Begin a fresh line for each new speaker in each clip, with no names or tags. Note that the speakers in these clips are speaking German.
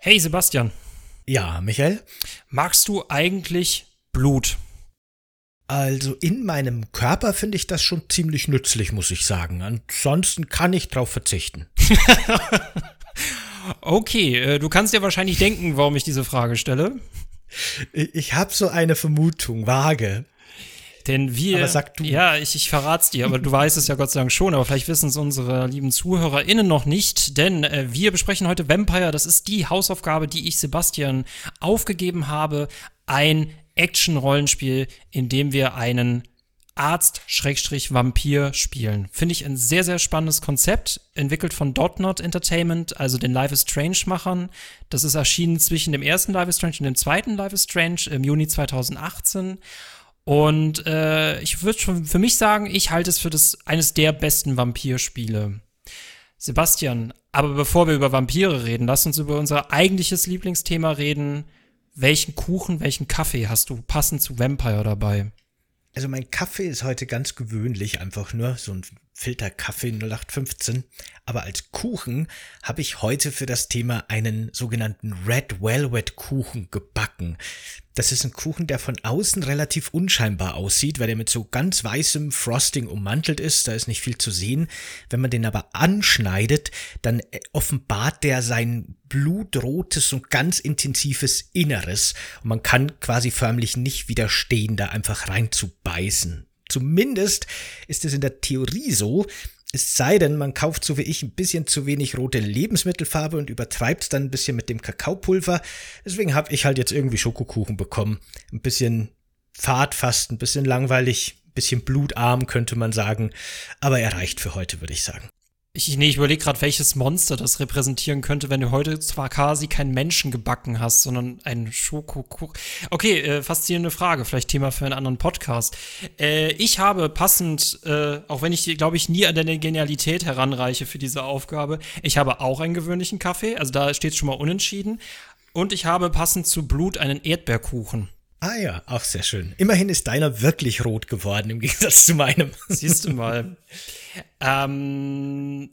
Hey Sebastian.
Ja, Michael?
Magst du eigentlich Blut?
Also in meinem Körper finde ich das schon ziemlich nützlich, muss ich sagen. Ansonsten kann ich drauf verzichten.
okay, äh, du kannst dir wahrscheinlich denken, warum ich diese Frage stelle.
Ich habe so eine Vermutung, vage.
Denn wir.
Aber sag du.
Ja, ich, ich verrat's dir, aber du weißt es ja Gott sei Dank schon, aber vielleicht wissen es unsere lieben ZuhörerInnen noch nicht, denn äh, wir besprechen heute Vampire. Das ist die Hausaufgabe, die ich Sebastian aufgegeben habe. Ein Action-Rollenspiel, in dem wir einen Arzt-Vampir spielen. Finde ich ein sehr, sehr spannendes Konzept, entwickelt von Dotnot Entertainment, also den Life is Strange-Machern. Das ist erschienen zwischen dem ersten Life is Strange und dem zweiten Life is Strange im Juni 2018. Und äh, ich würde schon für mich sagen, ich halte es für das eines der besten Vampirspiele. Sebastian, aber bevor wir über Vampire reden, lass uns über unser eigentliches Lieblingsthema reden. Welchen Kuchen, welchen Kaffee hast du passend zu Vampire dabei?
Also mein Kaffee ist heute ganz gewöhnlich, einfach nur so ein Filterkaffee 0815. Aber als Kuchen habe ich heute für das Thema einen sogenannten Red Velvet Kuchen gebacken. Das ist ein Kuchen, der von außen relativ unscheinbar aussieht, weil er mit so ganz weißem Frosting ummantelt ist. Da ist nicht viel zu sehen. Wenn man den aber anschneidet, dann äh, offenbart der sein blutrotes und ganz intensives Inneres. Und man kann quasi förmlich nicht widerstehen, da einfach reinzubeißen. Zumindest ist es in der Theorie so, es sei denn, man kauft so wie ich ein bisschen zu wenig rote Lebensmittelfarbe und übertreibt es dann ein bisschen mit dem Kakaopulver. Deswegen habe ich halt jetzt irgendwie Schokokuchen bekommen. Ein bisschen fad fast, ein bisschen langweilig, ein bisschen blutarm könnte man sagen. Aber er reicht für heute, würde ich sagen.
Ich, nee, ich überlege gerade, welches Monster das repräsentieren könnte, wenn du heute zwar quasi keinen Menschen gebacken hast, sondern einen Schokokuchen. Okay, äh, faszinierende Frage, vielleicht Thema für einen anderen Podcast. Äh, ich habe passend, äh, auch wenn ich, glaube ich, nie an deine Genialität heranreiche für diese Aufgabe, ich habe auch einen gewöhnlichen Kaffee, also da steht schon mal unentschieden. Und ich habe passend zu Blut einen Erdbeerkuchen.
Ah ja, auch sehr schön. Immerhin ist deiner wirklich rot geworden im Gegensatz zu meinem.
Siehst du mal. ähm,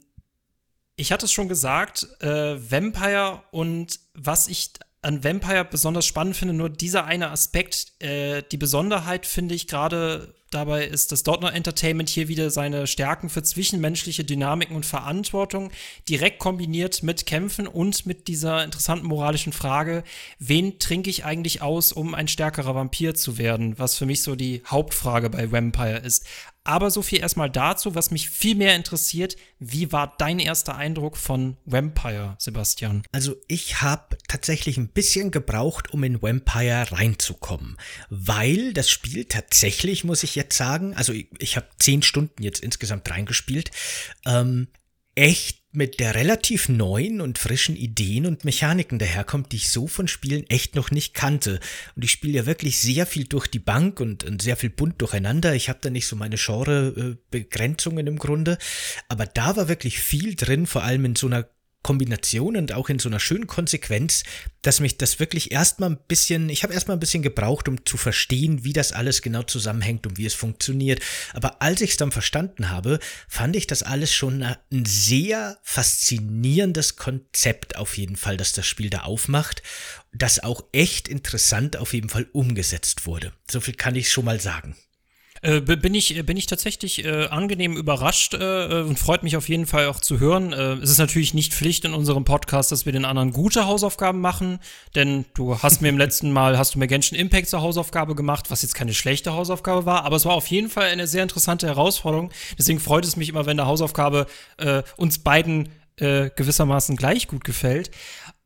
ich hatte es schon gesagt, äh, Vampire und was ich an Vampire besonders spannend finde, nur dieser eine Aspekt, äh, die Besonderheit finde ich gerade dabei ist, dass Dortner Entertainment hier wieder seine Stärken für zwischenmenschliche Dynamiken und Verantwortung direkt kombiniert mit Kämpfen und mit dieser interessanten moralischen Frage, wen trinke ich eigentlich aus, um ein stärkerer Vampir zu werden, was für mich so die Hauptfrage bei Vampire ist. Aber so viel erstmal dazu, was mich viel mehr interessiert. Wie war dein erster Eindruck von Vampire, Sebastian?
Also ich habe tatsächlich ein bisschen gebraucht, um in Vampire reinzukommen, weil das Spiel tatsächlich, muss ich jetzt sagen, also ich, ich habe zehn Stunden jetzt insgesamt reingespielt, ähm, echt mit der relativ neuen und frischen Ideen und Mechaniken daherkommt, die ich so von Spielen echt noch nicht kannte. Und ich spiele ja wirklich sehr viel durch die Bank und, und sehr viel bunt durcheinander. Ich habe da nicht so meine Genre-Begrenzungen im Grunde. Aber da war wirklich viel drin, vor allem in so einer Kombination und auch in so einer schönen Konsequenz, dass mich das wirklich erstmal ein bisschen, ich habe erstmal ein bisschen gebraucht, um zu verstehen, wie das alles genau zusammenhängt und wie es funktioniert. Aber als ich es dann verstanden habe, fand ich das alles schon ein sehr faszinierendes Konzept auf jeden Fall, dass das Spiel da aufmacht, das auch echt interessant auf jeden Fall umgesetzt wurde. So viel kann ich schon mal sagen.
Äh, bin ich bin ich tatsächlich äh, angenehm überrascht äh, äh, und freut mich auf jeden Fall auch zu hören. Äh, es ist natürlich nicht Pflicht in unserem Podcast, dass wir den anderen gute Hausaufgaben machen, denn du hast mir im letzten Mal hast du mir Genshin Impact zur Hausaufgabe gemacht, was jetzt keine schlechte Hausaufgabe war, aber es war auf jeden Fall eine sehr interessante Herausforderung. Deswegen freut es mich immer, wenn der Hausaufgabe äh, uns beiden äh, gewissermaßen gleich gut gefällt.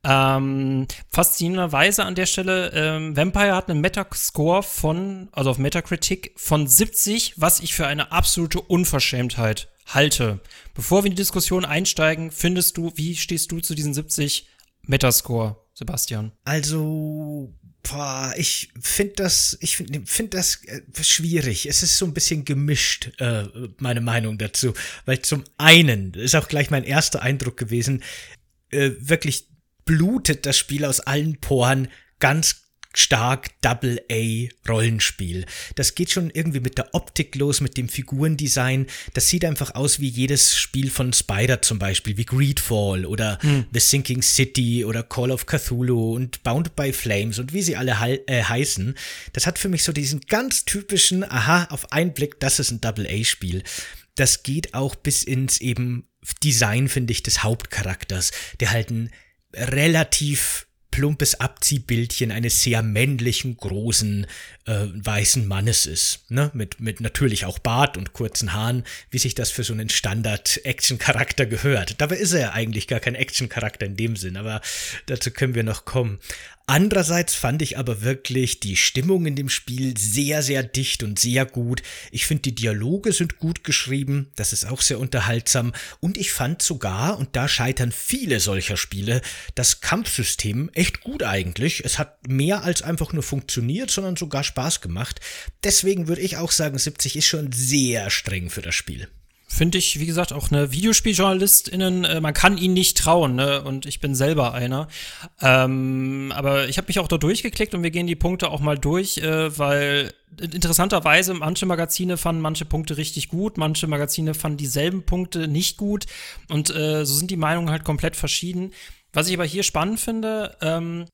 Ähm, faszinierenderweise an der Stelle, ähm, Vampire hat einen Metascore von, also auf Metacritic von 70, was ich für eine absolute Unverschämtheit halte. Bevor wir in die Diskussion einsteigen, findest du, wie stehst du zu diesen 70 Metascore, Sebastian?
Also, boah, ich finde das, ich finde find das äh, schwierig. Es ist so ein bisschen gemischt, äh, meine Meinung dazu. Weil zum einen, ist auch gleich mein erster Eindruck gewesen, äh, wirklich blutet das Spiel aus allen Poren ganz stark Double-A-Rollenspiel. Das geht schon irgendwie mit der Optik los, mit dem Figurendesign. Das sieht einfach aus wie jedes Spiel von Spider zum Beispiel, wie Greedfall oder hm. The Sinking City oder Call of Cthulhu und Bound by Flames und wie sie alle äh, heißen. Das hat für mich so diesen ganz typischen, aha, auf einen Blick, das ist ein Double-A-Spiel. Das geht auch bis ins eben Design, finde ich, des Hauptcharakters, der halt ein relativ plumpes Abziehbildchen eines sehr männlichen, großen, äh, weißen Mannes ist. Ne? Mit, mit natürlich auch Bart und kurzen Haaren, wie sich das für so einen Standard-Action-Charakter gehört. Dabei ist er ja eigentlich gar kein Action-Charakter in dem Sinn, aber dazu können wir noch kommen. Andererseits fand ich aber wirklich die Stimmung in dem Spiel sehr, sehr dicht und sehr gut. Ich finde, die Dialoge sind gut geschrieben, das ist auch sehr unterhaltsam. Und ich fand sogar, und da scheitern viele solcher Spiele, das Kampfsystem echt gut eigentlich. Es hat mehr als einfach nur funktioniert, sondern sogar Spaß gemacht. Deswegen würde ich auch sagen, 70 ist schon sehr streng für das Spiel
finde ich, wie gesagt, auch eine VideospieljournalistInnen, äh, man kann ihnen nicht trauen, ne? Und ich bin selber einer. Ähm, aber ich habe mich auch da durchgeklickt und wir gehen die Punkte auch mal durch, äh, weil interessanterweise manche Magazine fanden manche Punkte richtig gut, manche Magazine fanden dieselben Punkte nicht gut und äh, so sind die Meinungen halt komplett verschieden. Was ich aber hier spannend finde, ähm,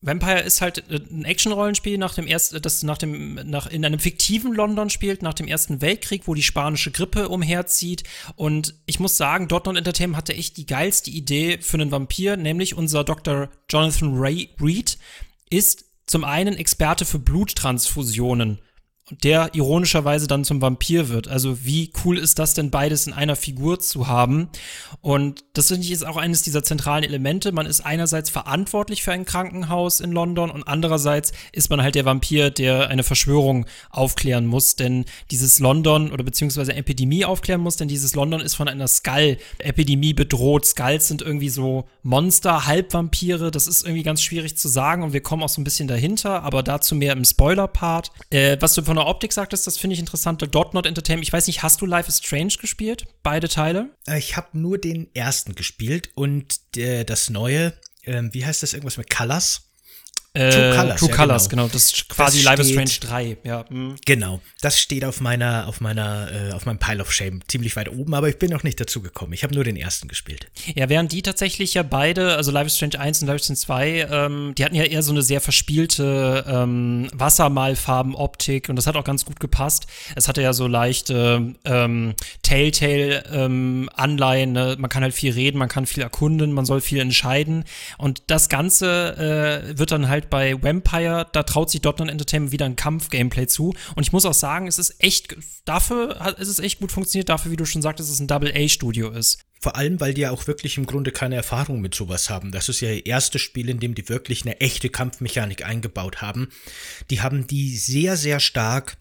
Vampire ist halt äh, ein Action-Rollenspiel nach dem ersten, das nach dem, nach, in einem fiktiven London spielt, nach dem Ersten Weltkrieg, wo die spanische Grippe umherzieht. Und ich muss sagen, Dortmund Entertainment hatte echt die geilste Idee für einen Vampir, nämlich unser Dr. Jonathan Ray Reed ist zum einen Experte für Bluttransfusionen der ironischerweise dann zum Vampir wird. Also wie cool ist das denn beides in einer Figur zu haben? Und das finde ich ist auch eines dieser zentralen Elemente. Man ist einerseits verantwortlich für ein Krankenhaus in London und andererseits ist man halt der Vampir, der eine Verschwörung aufklären muss, denn dieses London oder beziehungsweise Epidemie aufklären muss, denn dieses London ist von einer Skull-Epidemie bedroht. Skulls sind irgendwie so Monster, Halbvampire. Das ist irgendwie ganz schwierig zu sagen und wir kommen auch so ein bisschen dahinter, aber dazu mehr im Spoiler-Part. Äh, was du von der Optik sagtest, das finde ich interessant. Dot Not Entertainment. Ich weiß nicht, hast du Life is Strange gespielt? Beide Teile?
Äh, ich habe nur den ersten gespielt und äh, das neue, äh, wie heißt das, irgendwas mit Colors?
Äh, True Colors, True ja, Colors genau. genau. Das ist quasi das Live is Strange 3, ja. Mhm.
Genau. Das steht auf meiner, auf meiner, äh, auf meinem Pile of Shame ziemlich weit oben, aber ich bin noch nicht dazu gekommen. Ich habe nur den ersten gespielt.
Ja, während die tatsächlich ja beide, also Live is Strange 1 und Live is Strange 2, ähm, die hatten ja eher so eine sehr verspielte ähm, Wassermalfarben-Optik und das hat auch ganz gut gepasst. Es hatte ja so leichte ähm, Telltale-Anleihen, ähm, ne? man kann halt viel reden, man kann viel erkunden, man soll viel entscheiden und das Ganze äh, wird dann halt bei Vampire, da traut sich Dotnet Entertainment wieder ein Kampf-Gameplay zu. Und ich muss auch sagen, es ist echt, dafür hat, ist es echt gut funktioniert, dafür, wie du schon sagtest, es ein Double-A-Studio ist.
Vor allem, weil die ja auch wirklich im Grunde keine Erfahrung mit sowas haben. Das ist ja ihr erstes Spiel, in dem die wirklich eine echte Kampfmechanik eingebaut haben. Die haben die sehr, sehr stark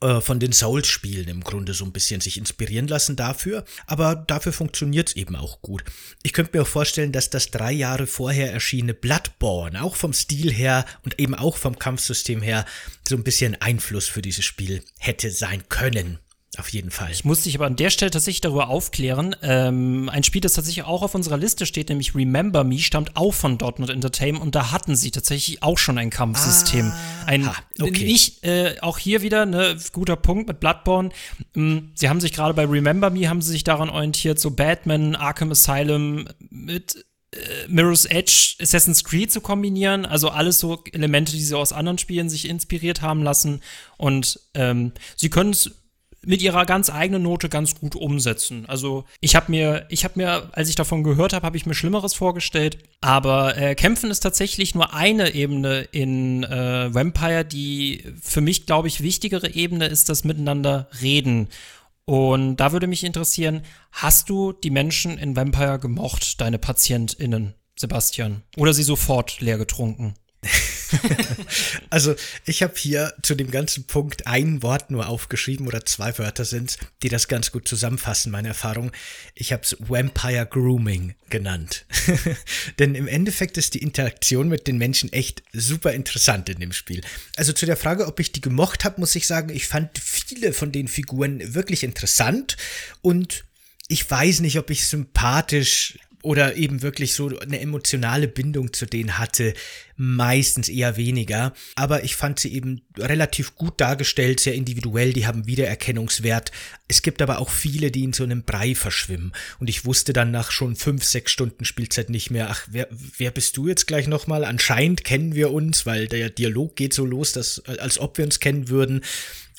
äh, von den Souls-Spielen im Grunde so ein bisschen sich inspirieren lassen dafür, aber dafür funktioniert es eben auch gut. Ich könnte mir auch vorstellen, dass das drei Jahre vorher erschienene Bloodborne auch vom Stil her und eben auch vom Kampfsystem her so ein bisschen Einfluss für dieses Spiel hätte sein können. Auf jeden Fall.
Ich muss dich aber an der Stelle tatsächlich darüber aufklären. Ähm, ein Spiel, das tatsächlich auch auf unserer Liste steht, nämlich Remember Me, stammt auch von Dortmund Entertainment und da hatten sie tatsächlich auch schon ein Kampfsystem. Ah, ein, okay. Ich, äh, auch hier wieder, ne, guter Punkt mit Bloodborne. Ähm, sie haben sich gerade bei Remember Me, haben sie sich daran orientiert, so Batman, Arkham Asylum mit äh, Mirror's Edge, Assassin's Creed zu kombinieren. Also alles so Elemente, die sie aus anderen Spielen sich inspiriert haben lassen. Und ähm, sie können es mit ihrer ganz eigenen Note ganz gut umsetzen. Also ich habe mir, ich habe mir, als ich davon gehört habe, habe ich mir Schlimmeres vorgestellt. Aber äh, Kämpfen ist tatsächlich nur eine Ebene in äh, Vampire. Die für mich, glaube ich, wichtigere Ebene ist das Miteinander reden. Und da würde mich interessieren, hast du die Menschen in Vampire gemocht, deine PatientInnen, Sebastian? Oder sie sofort leer getrunken?
also ich habe hier zu dem ganzen Punkt ein Wort nur aufgeschrieben oder zwei Wörter sind, die das ganz gut zusammenfassen, meine Erfahrung. Ich habe es Vampire Grooming genannt. Denn im Endeffekt ist die Interaktion mit den Menschen echt super interessant in dem Spiel. Also zu der Frage, ob ich die gemocht habe, muss ich sagen, ich fand viele von den Figuren wirklich interessant und ich weiß nicht, ob ich sympathisch oder eben wirklich so eine emotionale Bindung zu denen hatte, meistens eher weniger. Aber ich fand sie eben relativ gut dargestellt, sehr individuell, die haben Wiedererkennungswert. Es gibt aber auch viele, die in so einem Brei verschwimmen. Und ich wusste dann nach schon fünf, sechs Stunden Spielzeit nicht mehr, ach, wer, wer bist du jetzt gleich nochmal? Anscheinend kennen wir uns, weil der Dialog geht so los, dass, als ob wir uns kennen würden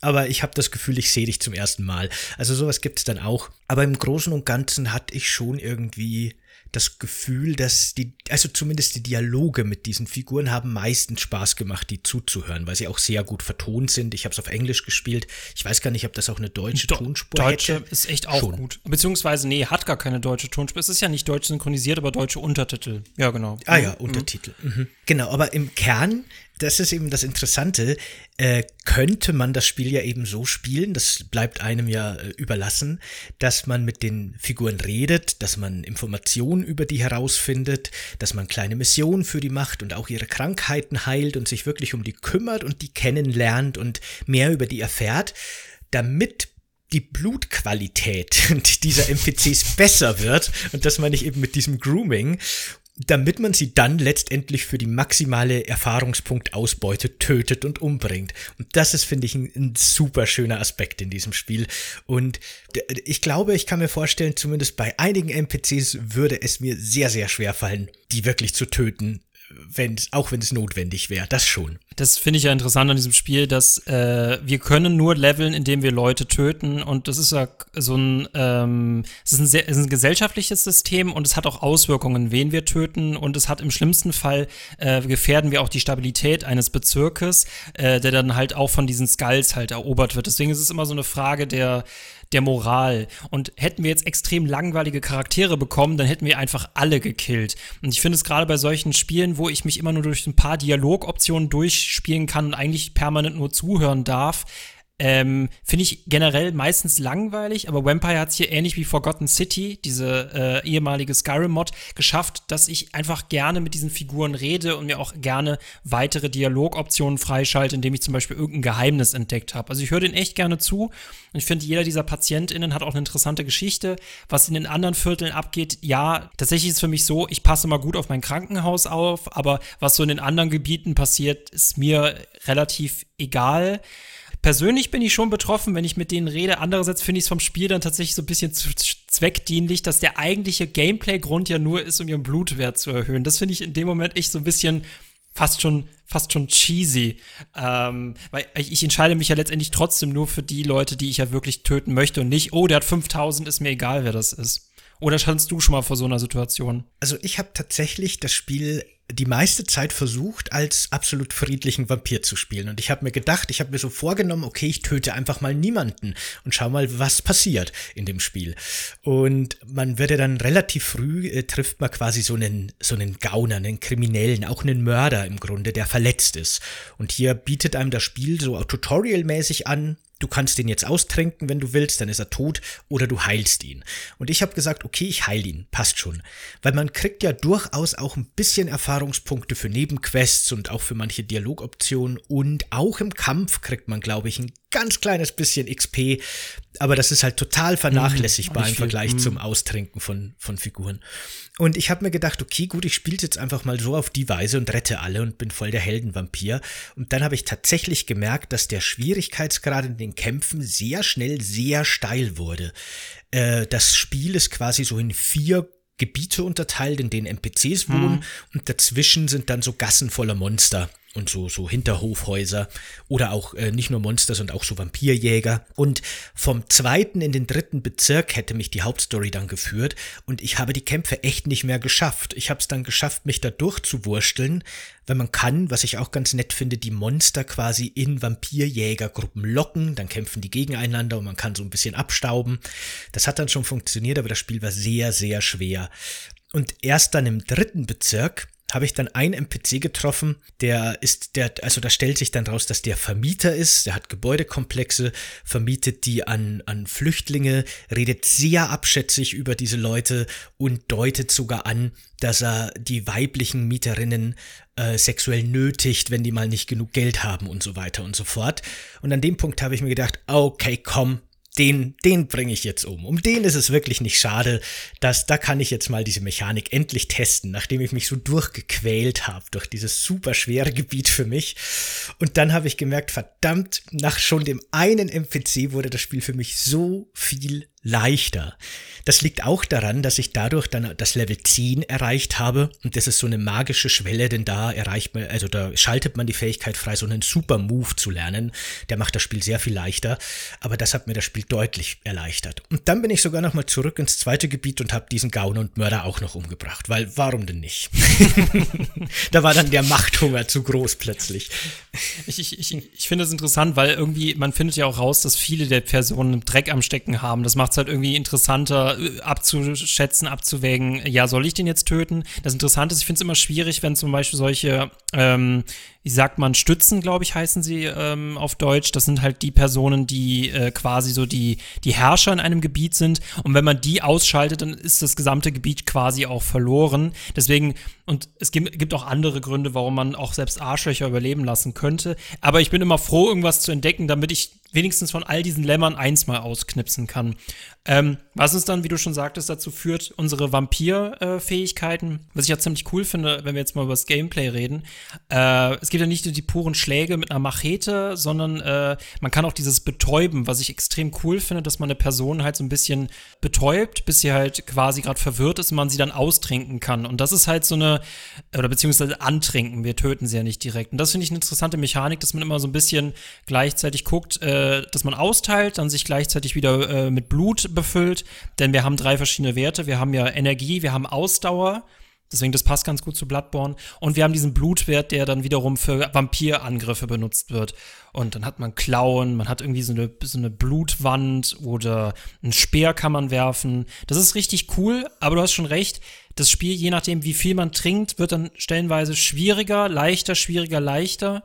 aber ich habe das Gefühl, ich sehe dich zum ersten Mal. Also sowas gibt es dann auch. Aber im Großen und Ganzen hatte ich schon irgendwie das Gefühl, dass die, also zumindest die Dialoge mit diesen Figuren haben meistens Spaß gemacht, die zuzuhören, weil sie auch sehr gut vertont sind. Ich habe es auf Englisch gespielt. Ich weiß gar nicht, ob das auch eine deutsche Do Tonspur
Deutsche
hätte.
ist echt auch Schon. gut. Beziehungsweise, nee, hat gar keine deutsche Tonspur. Es ist ja nicht deutsch synchronisiert, aber deutsche Untertitel. Ja, genau.
Ah ja, mhm. Untertitel. Mhm. Genau, aber im Kern das ist eben das Interessante, äh, könnte man das Spiel ja eben so spielen, das bleibt einem ja äh, überlassen, dass man mit den Figuren redet, dass man Informationen über die herausfindet, dass man kleine Missionen für die macht und auch ihre Krankheiten heilt und sich wirklich um die kümmert und die kennenlernt und mehr über die erfährt, damit die Blutqualität dieser NPCs besser wird. Und das meine ich eben mit diesem Grooming damit man sie dann letztendlich für die maximale Erfahrungspunktausbeute tötet und umbringt. Und das ist, finde ich, ein, ein, super schöner Aspekt in diesem Spiel. Und ich glaube, ich kann mir vorstellen, zumindest bei einigen NPCs würde es mir sehr, sehr schwer fallen, die wirklich zu töten, wenn auch wenn es notwendig wäre, das schon.
Das finde ich ja interessant an diesem Spiel, dass äh, wir können nur leveln, indem wir Leute töten und das ist ja so ein, ähm, es ist ein, sehr, ist ein gesellschaftliches System und es hat auch Auswirkungen, wen wir töten und es hat im schlimmsten Fall äh, gefährden wir auch die Stabilität eines Bezirkes, äh, der dann halt auch von diesen Skulls halt erobert wird. Deswegen ist es immer so eine Frage der der Moral. Und hätten wir jetzt extrem langweilige Charaktere bekommen, dann hätten wir einfach alle gekillt. Und ich finde es gerade bei solchen Spielen, wo ich mich immer nur durch ein paar Dialogoptionen durchspielen kann und eigentlich permanent nur zuhören darf, ähm, Finde ich generell meistens langweilig, aber Vampire hat es hier ähnlich wie Forgotten City, diese äh, ehemalige Skyrim-Mod, geschafft, dass ich einfach gerne mit diesen Figuren rede und mir auch gerne weitere Dialogoptionen freischalte, indem ich zum Beispiel irgendein Geheimnis entdeckt habe. Also ich höre den echt gerne zu und ich finde, jeder dieser PatientInnen hat auch eine interessante Geschichte. Was in den anderen Vierteln abgeht, ja, tatsächlich ist es für mich so, ich passe mal gut auf mein Krankenhaus auf, aber was so in den anderen Gebieten passiert, ist mir relativ egal persönlich bin ich schon betroffen, wenn ich mit denen rede. Andererseits finde ich es vom Spiel dann tatsächlich so ein bisschen zweckdienlich, dass der eigentliche Gameplay-Grund ja nur ist, um ihren Blutwert zu erhöhen. Das finde ich in dem Moment echt so ein bisschen fast schon, fast schon cheesy. Ähm, weil ich, entscheide mich ja letztendlich trotzdem nur für die Leute, die ich ja wirklich töten möchte und nicht, oh, der hat 5000, ist mir egal, wer das ist. Oder standst du schon mal vor so einer Situation?
Also ich habe tatsächlich das Spiel die meiste Zeit versucht, als absolut friedlichen Vampir zu spielen. Und ich habe mir gedacht, ich habe mir so vorgenommen, okay, ich töte einfach mal niemanden und schau mal, was passiert in dem Spiel. Und man wird ja dann relativ früh, äh, trifft man quasi so einen, so einen Gauner, einen Kriminellen, auch einen Mörder im Grunde, der verletzt ist. Und hier bietet einem das Spiel so tutorialmäßig an, du kannst den jetzt austrinken, wenn du willst, dann ist er tot, oder du heilst ihn. Und ich habe gesagt, okay, ich heile ihn, passt schon. Weil man kriegt ja durchaus auch ein bisschen Erfahrungspunkte für Nebenquests und auch für manche Dialogoptionen und auch im Kampf kriegt man, glaube ich, ein ganz kleines bisschen XP, aber das ist halt total vernachlässigbar mhm, im Vergleich mhm. zum Austrinken von, von Figuren. Und ich habe mir gedacht, okay, gut, ich spiele jetzt einfach mal so auf die Weise und rette alle und bin voll der Heldenvampir. Und dann habe ich tatsächlich gemerkt, dass der Schwierigkeitsgrad in den Kämpfen sehr schnell sehr steil wurde. Äh, das Spiel ist quasi so in vier Gebiete unterteilt, in denen NPCs wohnen mhm. und dazwischen sind dann so Gassen voller Monster und so, so Hinterhofhäuser oder auch äh, nicht nur Monster, sondern auch so Vampirjäger. Und vom zweiten in den dritten Bezirk hätte mich die Hauptstory dann geführt und ich habe die Kämpfe echt nicht mehr geschafft. Ich habe es dann geschafft, mich da durchzuwursteln, wenn man kann, was ich auch ganz nett finde, die Monster quasi in Vampirjägergruppen locken, dann kämpfen die gegeneinander und man kann so ein bisschen abstauben. Das hat dann schon funktioniert, aber das Spiel war sehr, sehr schwer. Und erst dann im dritten Bezirk habe ich dann einen NPC getroffen, der ist, der, also da stellt sich dann raus, dass der Vermieter ist, der hat Gebäudekomplexe, vermietet die an, an Flüchtlinge, redet sehr abschätzig über diese Leute und deutet sogar an, dass er die weiblichen Mieterinnen äh, sexuell nötigt, wenn die mal nicht genug Geld haben und so weiter und so fort. Und an dem Punkt habe ich mir gedacht, okay, komm, den, den bringe ich jetzt um. Um den ist es wirklich nicht schade, dass da kann ich jetzt mal diese Mechanik endlich testen, nachdem ich mich so durchgequält habe durch dieses super schwere Gebiet für mich. Und dann habe ich gemerkt, verdammt, nach schon dem einen NPC wurde das Spiel für mich so viel leichter. Das liegt auch daran, dass ich dadurch dann das Level 10 erreicht habe und das ist so eine magische Schwelle, denn da erreicht man, also da schaltet man die Fähigkeit frei, so einen Super Move zu lernen. Der macht das Spiel sehr viel leichter, aber das hat mir das Spiel deutlich erleichtert. Und dann bin ich sogar noch mal zurück ins zweite Gebiet und habe diesen Gauner und Mörder auch noch umgebracht, weil warum denn nicht? da war dann der Machthunger zu groß plötzlich.
Ich, ich, ich, ich finde es interessant, weil irgendwie, man findet ja auch raus, dass viele der Personen Dreck am Stecken haben. Das macht es halt irgendwie interessanter äh, abzuschätzen, abzuwägen, ja, soll ich den jetzt töten? Das Interessante ist, ich finde es immer schwierig, wenn zum Beispiel solche ähm, wie sagt man, Stützen, glaube ich, heißen sie ähm, auf Deutsch. Das sind halt die Personen, die äh, quasi so die, die Herrscher in einem Gebiet sind. Und wenn man die ausschaltet, dann ist das gesamte Gebiet quasi auch verloren. Deswegen, und es gibt, gibt auch andere Gründe, warum man auch selbst Arschlöcher überleben lassen könnte. Aber ich bin immer froh, irgendwas zu entdecken, damit ich wenigstens von all diesen Lämmern eins mal ausknipsen kann. Ähm, was uns dann, wie du schon sagtest, dazu führt, unsere Vampir-Fähigkeiten, äh, was ich ja ziemlich cool finde, wenn wir jetzt mal über das Gameplay reden. Äh, es gibt ja nicht nur die puren Schläge mit einer Machete, sondern äh, man kann auch dieses Betäuben, was ich extrem cool finde, dass man eine Person halt so ein bisschen betäubt, bis sie halt quasi gerade verwirrt ist und man sie dann austrinken kann. Und das ist halt so eine, oder beziehungsweise antrinken, wir töten sie ja nicht direkt. Und das finde ich eine interessante Mechanik, dass man immer so ein bisschen gleichzeitig guckt, äh, dass man austeilt, dann sich gleichzeitig wieder äh, mit Blut befüllt, denn wir haben drei verschiedene Werte. Wir haben ja Energie, wir haben Ausdauer Deswegen, das passt ganz gut zu Bloodborne. Und wir haben diesen Blutwert, der dann wiederum für Vampirangriffe benutzt wird. Und dann hat man Klauen, man hat irgendwie so eine, so eine Blutwand oder einen Speer kann man werfen. Das ist richtig cool, aber du hast schon recht. Das Spiel, je nachdem, wie viel man trinkt, wird dann stellenweise schwieriger, leichter, schwieriger, leichter.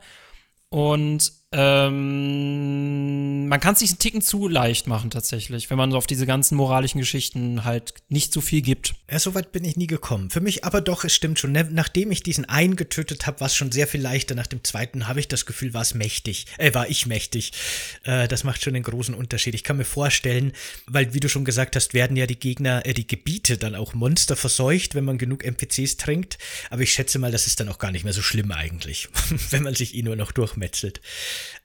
Und ähm, man kann es sich einen Ticken zu leicht machen tatsächlich, wenn man so auf diese ganzen moralischen Geschichten halt nicht so viel gibt.
Ja, so weit bin ich nie gekommen. Für mich aber doch, es stimmt schon. Ne, nachdem ich diesen einen getötet habe, war es schon sehr viel leichter. Nach dem zweiten habe ich das Gefühl, war es mächtig. Äh, war ich mächtig. Äh, das macht schon einen großen Unterschied. Ich kann mir vorstellen, weil, wie du schon gesagt hast, werden ja die Gegner, äh, die Gebiete dann auch Monster verseucht, wenn man genug NPCs trinkt. Aber ich schätze mal, das ist dann auch gar nicht mehr so schlimm eigentlich, wenn man sich eh nur noch durchmetzelt.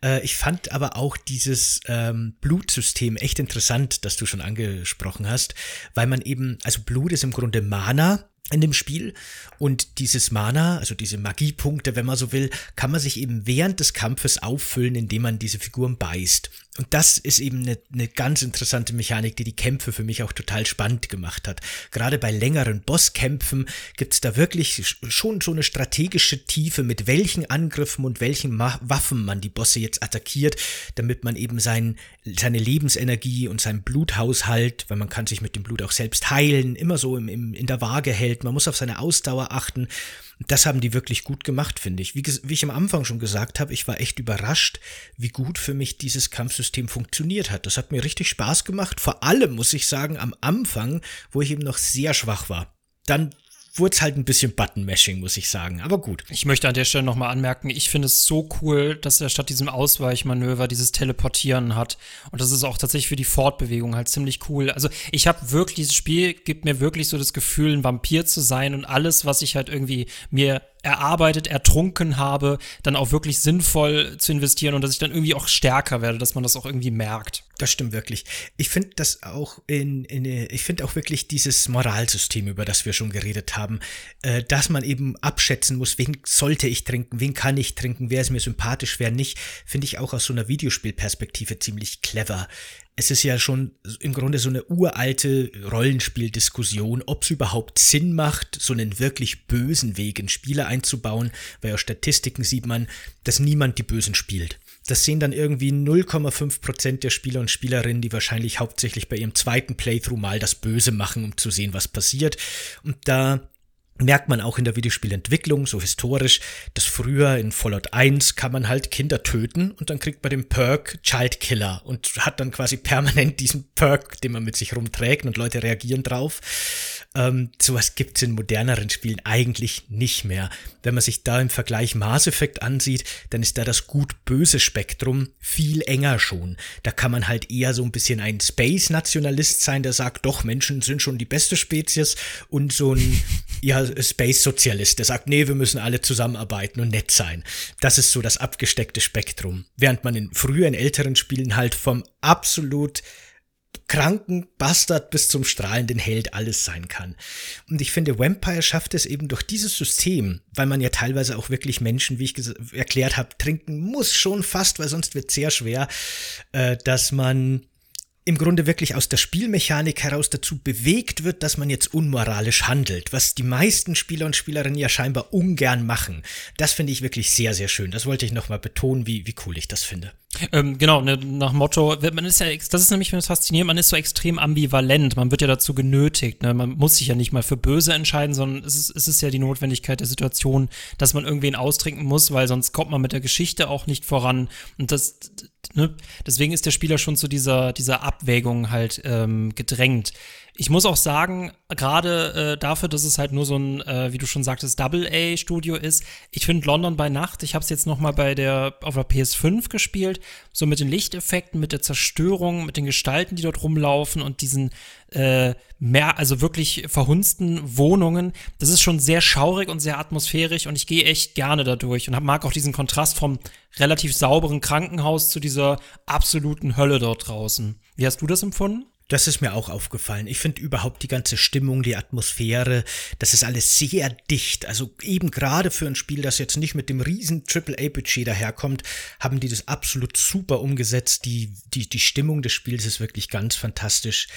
Äh, ich fand aber auch dieses ähm, Blutsystem echt interessant, das du schon angesprochen hast, weil man eben, also Blut ist im Grunde Mana in dem Spiel. Und dieses Mana, also diese Magiepunkte, wenn man so will, kann man sich eben während des Kampfes auffüllen, indem man diese Figuren beißt. Und das ist eben eine, eine ganz interessante Mechanik, die die Kämpfe für mich auch total spannend gemacht hat. Gerade bei längeren Bosskämpfen gibt's da wirklich schon so eine strategische Tiefe, mit welchen Angriffen und welchen Waffen man die Bosse jetzt attackiert, damit man eben sein, seine Lebensenergie und sein Bluthaushalt, weil man kann sich mit dem Blut auch selbst heilen, immer so im, im, in der Waage hält. Man muss auf seine Ausdauer achten. Das haben die wirklich gut gemacht, finde ich. Wie, wie, ich am Anfang schon gesagt habe, ich war echt überrascht, wie gut für mich dieses Kampfsystem funktioniert hat. Das hat mir richtig Spaß gemacht. Vor allem muss ich sagen, am Anfang, wo ich eben noch sehr schwach war. Dann wurde es halt ein bisschen Button-Mashing, muss ich sagen. Aber gut.
Ich möchte an der Stelle nochmal anmerken, ich finde es so cool, dass er statt diesem Ausweichmanöver dieses Teleportieren hat. Und das ist auch tatsächlich für die Fortbewegung halt ziemlich cool. Also ich habe wirklich, dieses Spiel gibt mir wirklich so das Gefühl, ein Vampir zu sein und alles, was ich halt irgendwie mir erarbeitet, ertrunken habe, dann auch wirklich sinnvoll zu investieren und dass ich dann irgendwie auch stärker werde, dass man das auch irgendwie merkt.
Das stimmt wirklich. Ich finde das auch in, in ich finde auch wirklich dieses Moralsystem, über das wir schon geredet haben, äh, dass man eben abschätzen muss, wen sollte ich trinken, wen kann ich trinken, wer ist mir sympathisch, wer nicht, finde ich auch aus so einer Videospielperspektive ziemlich clever es ist ja schon im Grunde so eine uralte Rollenspieldiskussion, ob es überhaupt Sinn macht, so einen wirklich bösen Weg in Spiele einzubauen, weil aus Statistiken sieht man, dass niemand die Bösen spielt. Das sehen dann irgendwie 0,5% der Spieler und Spielerinnen, die wahrscheinlich hauptsächlich bei ihrem zweiten Playthrough mal das Böse machen, um zu sehen, was passiert. Und da merkt man auch in der Videospielentwicklung, so historisch, dass früher in Fallout 1 kann man halt Kinder töten und dann kriegt man den Perk Child Killer und hat dann quasi permanent diesen Perk, den man mit sich rumträgt und Leute reagieren drauf. Ähm, sowas gibt's in moderneren Spielen eigentlich nicht mehr. Wenn man sich da im Vergleich Mass Effect ansieht, dann ist da das gut-böse Spektrum viel enger schon. Da kann man halt eher so ein bisschen ein Space-Nationalist sein, der sagt, doch, Menschen sind schon die beste Spezies und so ein ja, Space-Sozialist, der sagt, nee, wir müssen alle zusammenarbeiten und nett sein. Das ist so das abgesteckte Spektrum. Während man in früheren, älteren Spielen halt vom absolut kranken Bastard bis zum strahlenden Held alles sein kann. Und ich finde, Vampire schafft es eben durch dieses System, weil man ja teilweise auch wirklich Menschen, wie ich erklärt habe, trinken muss schon fast, weil sonst wird sehr schwer, äh, dass man im Grunde wirklich aus der Spielmechanik heraus dazu bewegt wird, dass man jetzt unmoralisch handelt, was die meisten Spieler und Spielerinnen ja scheinbar ungern machen. Das finde ich wirklich sehr, sehr schön. Das wollte ich nochmal betonen, wie, wie cool ich das finde.
Ähm, genau, ne, nach Motto, man ist ja, das ist nämlich das Faszinierende, man ist so extrem ambivalent, man wird ja dazu genötigt, ne? man muss sich ja nicht mal für böse entscheiden, sondern es ist, es ist ja die Notwendigkeit der Situation, dass man irgendwen austrinken muss, weil sonst kommt man mit der Geschichte auch nicht voran und das, ne? deswegen ist der Spieler schon zu dieser, dieser Abwägung halt ähm, gedrängt. Ich muss auch sagen, gerade äh, dafür, dass es halt nur so ein, äh, wie du schon sagtest, Double-A-Studio ist, ich finde London bei Nacht, ich habe es jetzt noch mal bei der, auf der PS5 gespielt, so mit den Lichteffekten, mit der Zerstörung, mit den Gestalten, die dort rumlaufen und diesen äh, mehr, also wirklich verhunzten Wohnungen. Das ist schon sehr schaurig und sehr atmosphärisch und ich gehe echt gerne dadurch und mag auch diesen Kontrast vom relativ sauberen Krankenhaus zu dieser absoluten Hölle dort draußen. Wie hast du das empfunden?
Das ist mir auch aufgefallen. Ich finde überhaupt die ganze Stimmung, die Atmosphäre, das ist alles sehr dicht. Also eben gerade für ein Spiel, das jetzt nicht mit dem riesen AAA-Budget daherkommt, haben die das absolut super umgesetzt. Die, die, die Stimmung des Spiels ist wirklich ganz fantastisch.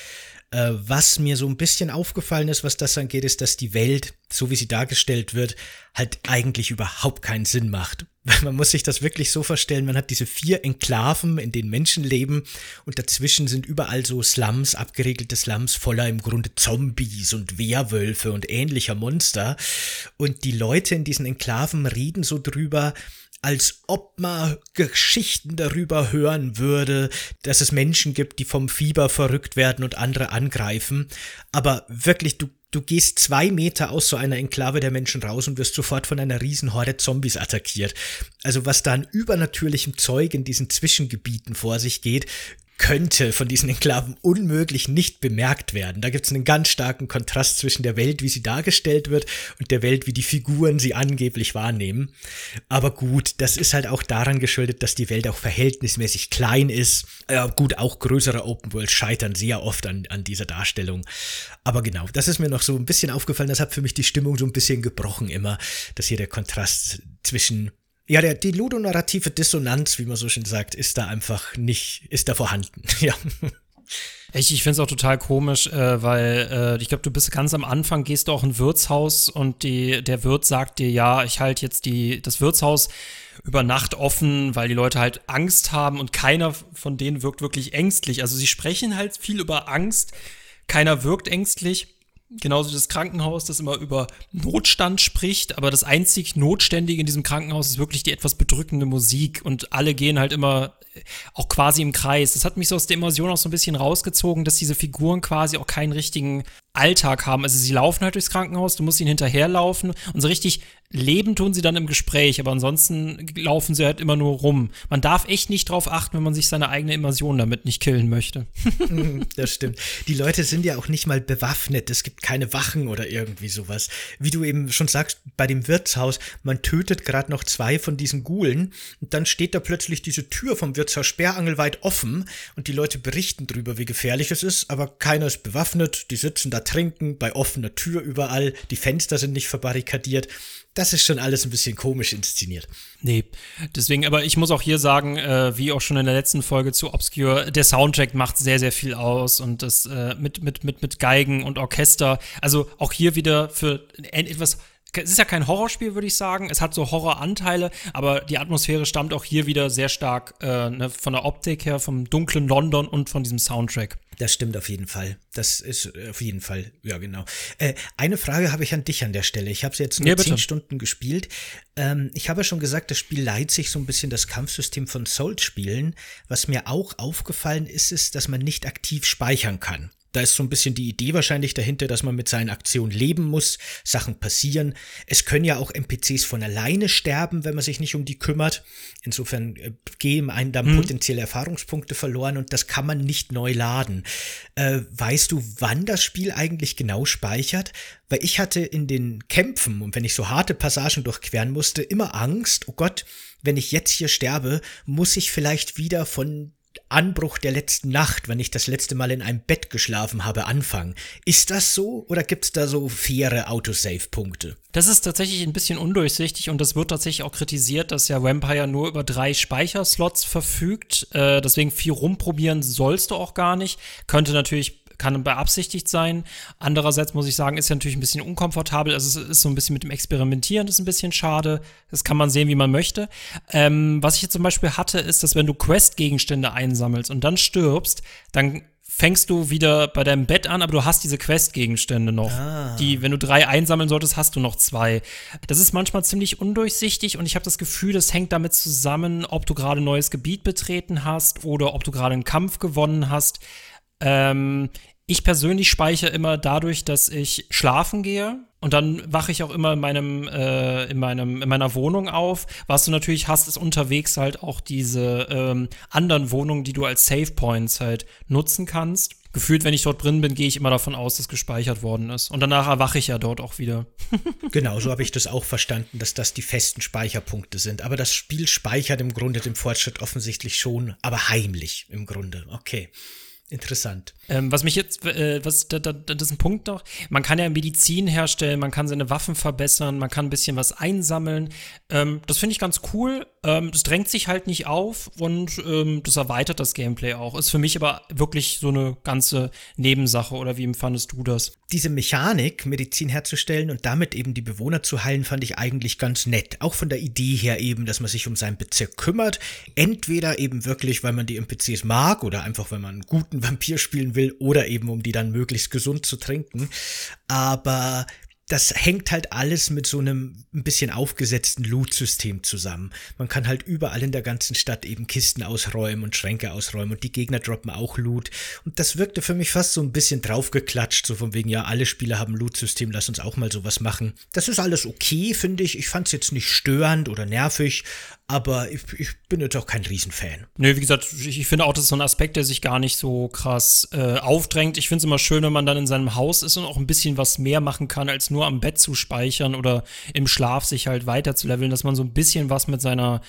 Äh, was mir so ein bisschen aufgefallen ist, was das angeht, ist, dass die Welt, so wie sie dargestellt wird, halt eigentlich überhaupt keinen Sinn macht. Man muss sich das wirklich so vorstellen, man hat diese vier Enklaven, in denen Menschen leben und dazwischen sind überall so Slums, abgeregelte Slums voller im Grunde Zombies und Werwölfe und ähnlicher Monster. Und die Leute in diesen Enklaven reden so drüber, als ob man Geschichten darüber hören würde, dass es Menschen gibt, die vom Fieber verrückt werden und andere angreifen. Aber wirklich, du, du gehst zwei Meter aus so einer Enklave der Menschen raus und wirst sofort von einer Riesenhorde Zombies attackiert. Also was da an übernatürlichem Zeug in diesen Zwischengebieten vor sich geht, könnte von diesen Enklaven unmöglich nicht bemerkt werden. Da gibt es einen ganz starken Kontrast zwischen der Welt, wie sie dargestellt wird, und der Welt, wie die Figuren sie angeblich wahrnehmen. Aber gut, das ist halt auch daran geschuldet, dass die Welt auch verhältnismäßig klein ist. Äh, gut, auch größere Open Worlds scheitern sehr oft an, an dieser Darstellung. Aber genau, das ist mir noch so ein bisschen aufgefallen. Das hat für mich die Stimmung so ein bisschen gebrochen immer, dass hier der Kontrast zwischen ja, der, die ludonarrative Dissonanz, wie man so schön sagt, ist da einfach nicht, ist da vorhanden. ja.
Ich, ich finde es auch total komisch, äh, weil äh, ich glaube, du bist ganz am Anfang, gehst du auch in ein Wirtshaus und die, der Wirt sagt dir, ja, ich halte jetzt die, das Wirtshaus über Nacht offen, weil die Leute halt Angst haben und keiner von denen wirkt wirklich ängstlich. Also sie sprechen halt viel über Angst, keiner wirkt ängstlich. Genauso das Krankenhaus, das immer über Notstand spricht, aber das einzig Notständige in diesem Krankenhaus ist wirklich die etwas bedrückende Musik und alle gehen halt immer auch quasi im Kreis. Das hat mich so aus der Immersion auch so ein bisschen rausgezogen, dass diese Figuren quasi auch keinen richtigen Alltag haben. Also sie laufen halt durchs Krankenhaus, du musst ihnen hinterherlaufen und so richtig leben tun sie dann im Gespräch, aber ansonsten laufen sie halt immer nur rum. Man darf echt nicht drauf achten, wenn man sich seine eigene Immersion damit nicht killen möchte.
das stimmt. Die Leute sind ja auch nicht mal bewaffnet. Es gibt keine Wachen oder irgendwie sowas. Wie du eben schon sagst, bei dem Wirtshaus, man tötet gerade noch zwei von diesen Gulen und dann steht da plötzlich diese Tür vom Wirtshaus sperrangelweit offen und die Leute berichten drüber, wie gefährlich es ist, aber keiner ist bewaffnet. Die sitzen da trinken, bei offener Tür überall, die Fenster sind nicht verbarrikadiert. Das ist schon alles ein bisschen komisch inszeniert.
Nee, deswegen, aber ich muss auch hier sagen, äh, wie auch schon in der letzten Folge zu Obscure, der Soundtrack macht sehr, sehr viel aus und das äh, mit, mit, mit, mit Geigen und Orchester. Also auch hier wieder für etwas es ist ja kein Horrorspiel, würde ich sagen. Es hat so Horroranteile, aber die Atmosphäre stammt auch hier wieder sehr stark äh, ne, von der Optik her, vom dunklen London und von diesem Soundtrack.
Das stimmt auf jeden Fall. Das ist äh, auf jeden Fall, ja genau. Äh, eine Frage habe ich an dich an der Stelle. Ich habe es jetzt nur ja, zehn Stunden gespielt. Ähm, ich habe schon gesagt, das Spiel leiht sich so ein bisschen das Kampfsystem von Souls-Spielen. Was mir auch aufgefallen ist, ist, dass man nicht aktiv speichern kann. Da ist so ein bisschen die Idee wahrscheinlich dahinter, dass man mit seinen Aktionen leben muss, Sachen passieren. Es können ja auch NPCs von alleine sterben, wenn man sich nicht um die kümmert. Insofern äh, gehen einem dann mhm. potenzielle Erfahrungspunkte verloren und das kann man nicht neu laden. Äh, weißt du, wann das Spiel eigentlich genau speichert? Weil ich hatte in den Kämpfen und wenn ich so harte Passagen durchqueren musste, immer Angst, oh Gott, wenn ich jetzt hier sterbe, muss ich vielleicht wieder von Anbruch der letzten Nacht, wenn ich das letzte Mal in einem Bett geschlafen habe, anfangen. Ist das so oder gibt es da so faire Autosave-Punkte?
Das ist tatsächlich ein bisschen undurchsichtig und das wird tatsächlich auch kritisiert, dass ja Vampire nur über drei Speicherslots verfügt. Äh, deswegen viel rumprobieren sollst du auch gar nicht. Könnte natürlich kann beabsichtigt sein. Andererseits muss ich sagen, ist ja natürlich ein bisschen unkomfortabel. Also es ist so ein bisschen mit dem Experimentieren, das ist ein bisschen schade. Das kann man sehen, wie man möchte. Ähm, was ich jetzt zum Beispiel hatte, ist, dass wenn du Quest-Gegenstände einsammelst und dann stirbst, dann fängst du wieder bei deinem Bett an, aber du hast diese Quest-Gegenstände noch. Ah. Die, wenn du drei einsammeln solltest, hast du noch zwei. Das ist manchmal ziemlich undurchsichtig und ich habe das Gefühl, das hängt damit zusammen, ob du gerade ein neues Gebiet betreten hast oder ob du gerade einen Kampf gewonnen hast. Ähm, ich persönlich speichere immer dadurch, dass ich schlafen gehe und dann wache ich auch immer in meinem, äh, in meinem, in meiner Wohnung auf. Was du natürlich hast, ist unterwegs halt auch diese ähm, anderen Wohnungen, die du als Save Points halt nutzen kannst. Gefühlt, wenn ich dort drin bin, gehe ich immer davon aus, dass gespeichert worden ist. Und danach erwache ich ja dort auch wieder.
genau, so habe ich das auch verstanden, dass das die festen Speicherpunkte sind. Aber das Spiel speichert im Grunde den Fortschritt offensichtlich schon, aber heimlich im Grunde. Okay. Interessant.
Ähm, was mich jetzt, äh, was, da, da, das ist ein Punkt noch. Man kann ja Medizin herstellen, man kann seine Waffen verbessern, man kann ein bisschen was einsammeln. Ähm, das finde ich ganz cool. Ähm, das drängt sich halt nicht auf und ähm, das erweitert das Gameplay auch. Ist für mich aber wirklich so eine ganze Nebensache oder wie empfandest du das?
Diese Mechanik, Medizin herzustellen und damit eben die Bewohner zu heilen, fand ich eigentlich ganz nett. Auch von der Idee her eben, dass man sich um seinen Bezirk kümmert. Entweder eben wirklich, weil man die NPCs mag oder einfach, weil man einen guten Vampir spielen will oder eben, um die dann möglichst gesund zu trinken. Aber das hängt halt alles mit so einem ein bisschen aufgesetzten Loot-System zusammen. Man kann halt überall in der ganzen Stadt eben Kisten ausräumen und Schränke ausräumen und die Gegner droppen auch Loot. Und das wirkte für mich fast so ein bisschen draufgeklatscht, so von wegen, ja, alle Spieler haben Loot-System, lass uns auch mal sowas machen. Das ist alles okay, finde ich. Ich fand es jetzt nicht störend oder nervig, aber ich, ich, bin jetzt auch kein Riesenfan.
Nö, wie gesagt, ich, ich, finde auch, das ist so ein Aspekt, der sich gar nicht so krass äh, aufdrängt. Ich finde es immer schön, wenn man dann in seinem Haus ist und auch ein bisschen was mehr machen kann, als nur am Bett zu speichern oder im Schlaf sich halt weiter zu leveln, dass man so ein bisschen was mit seiner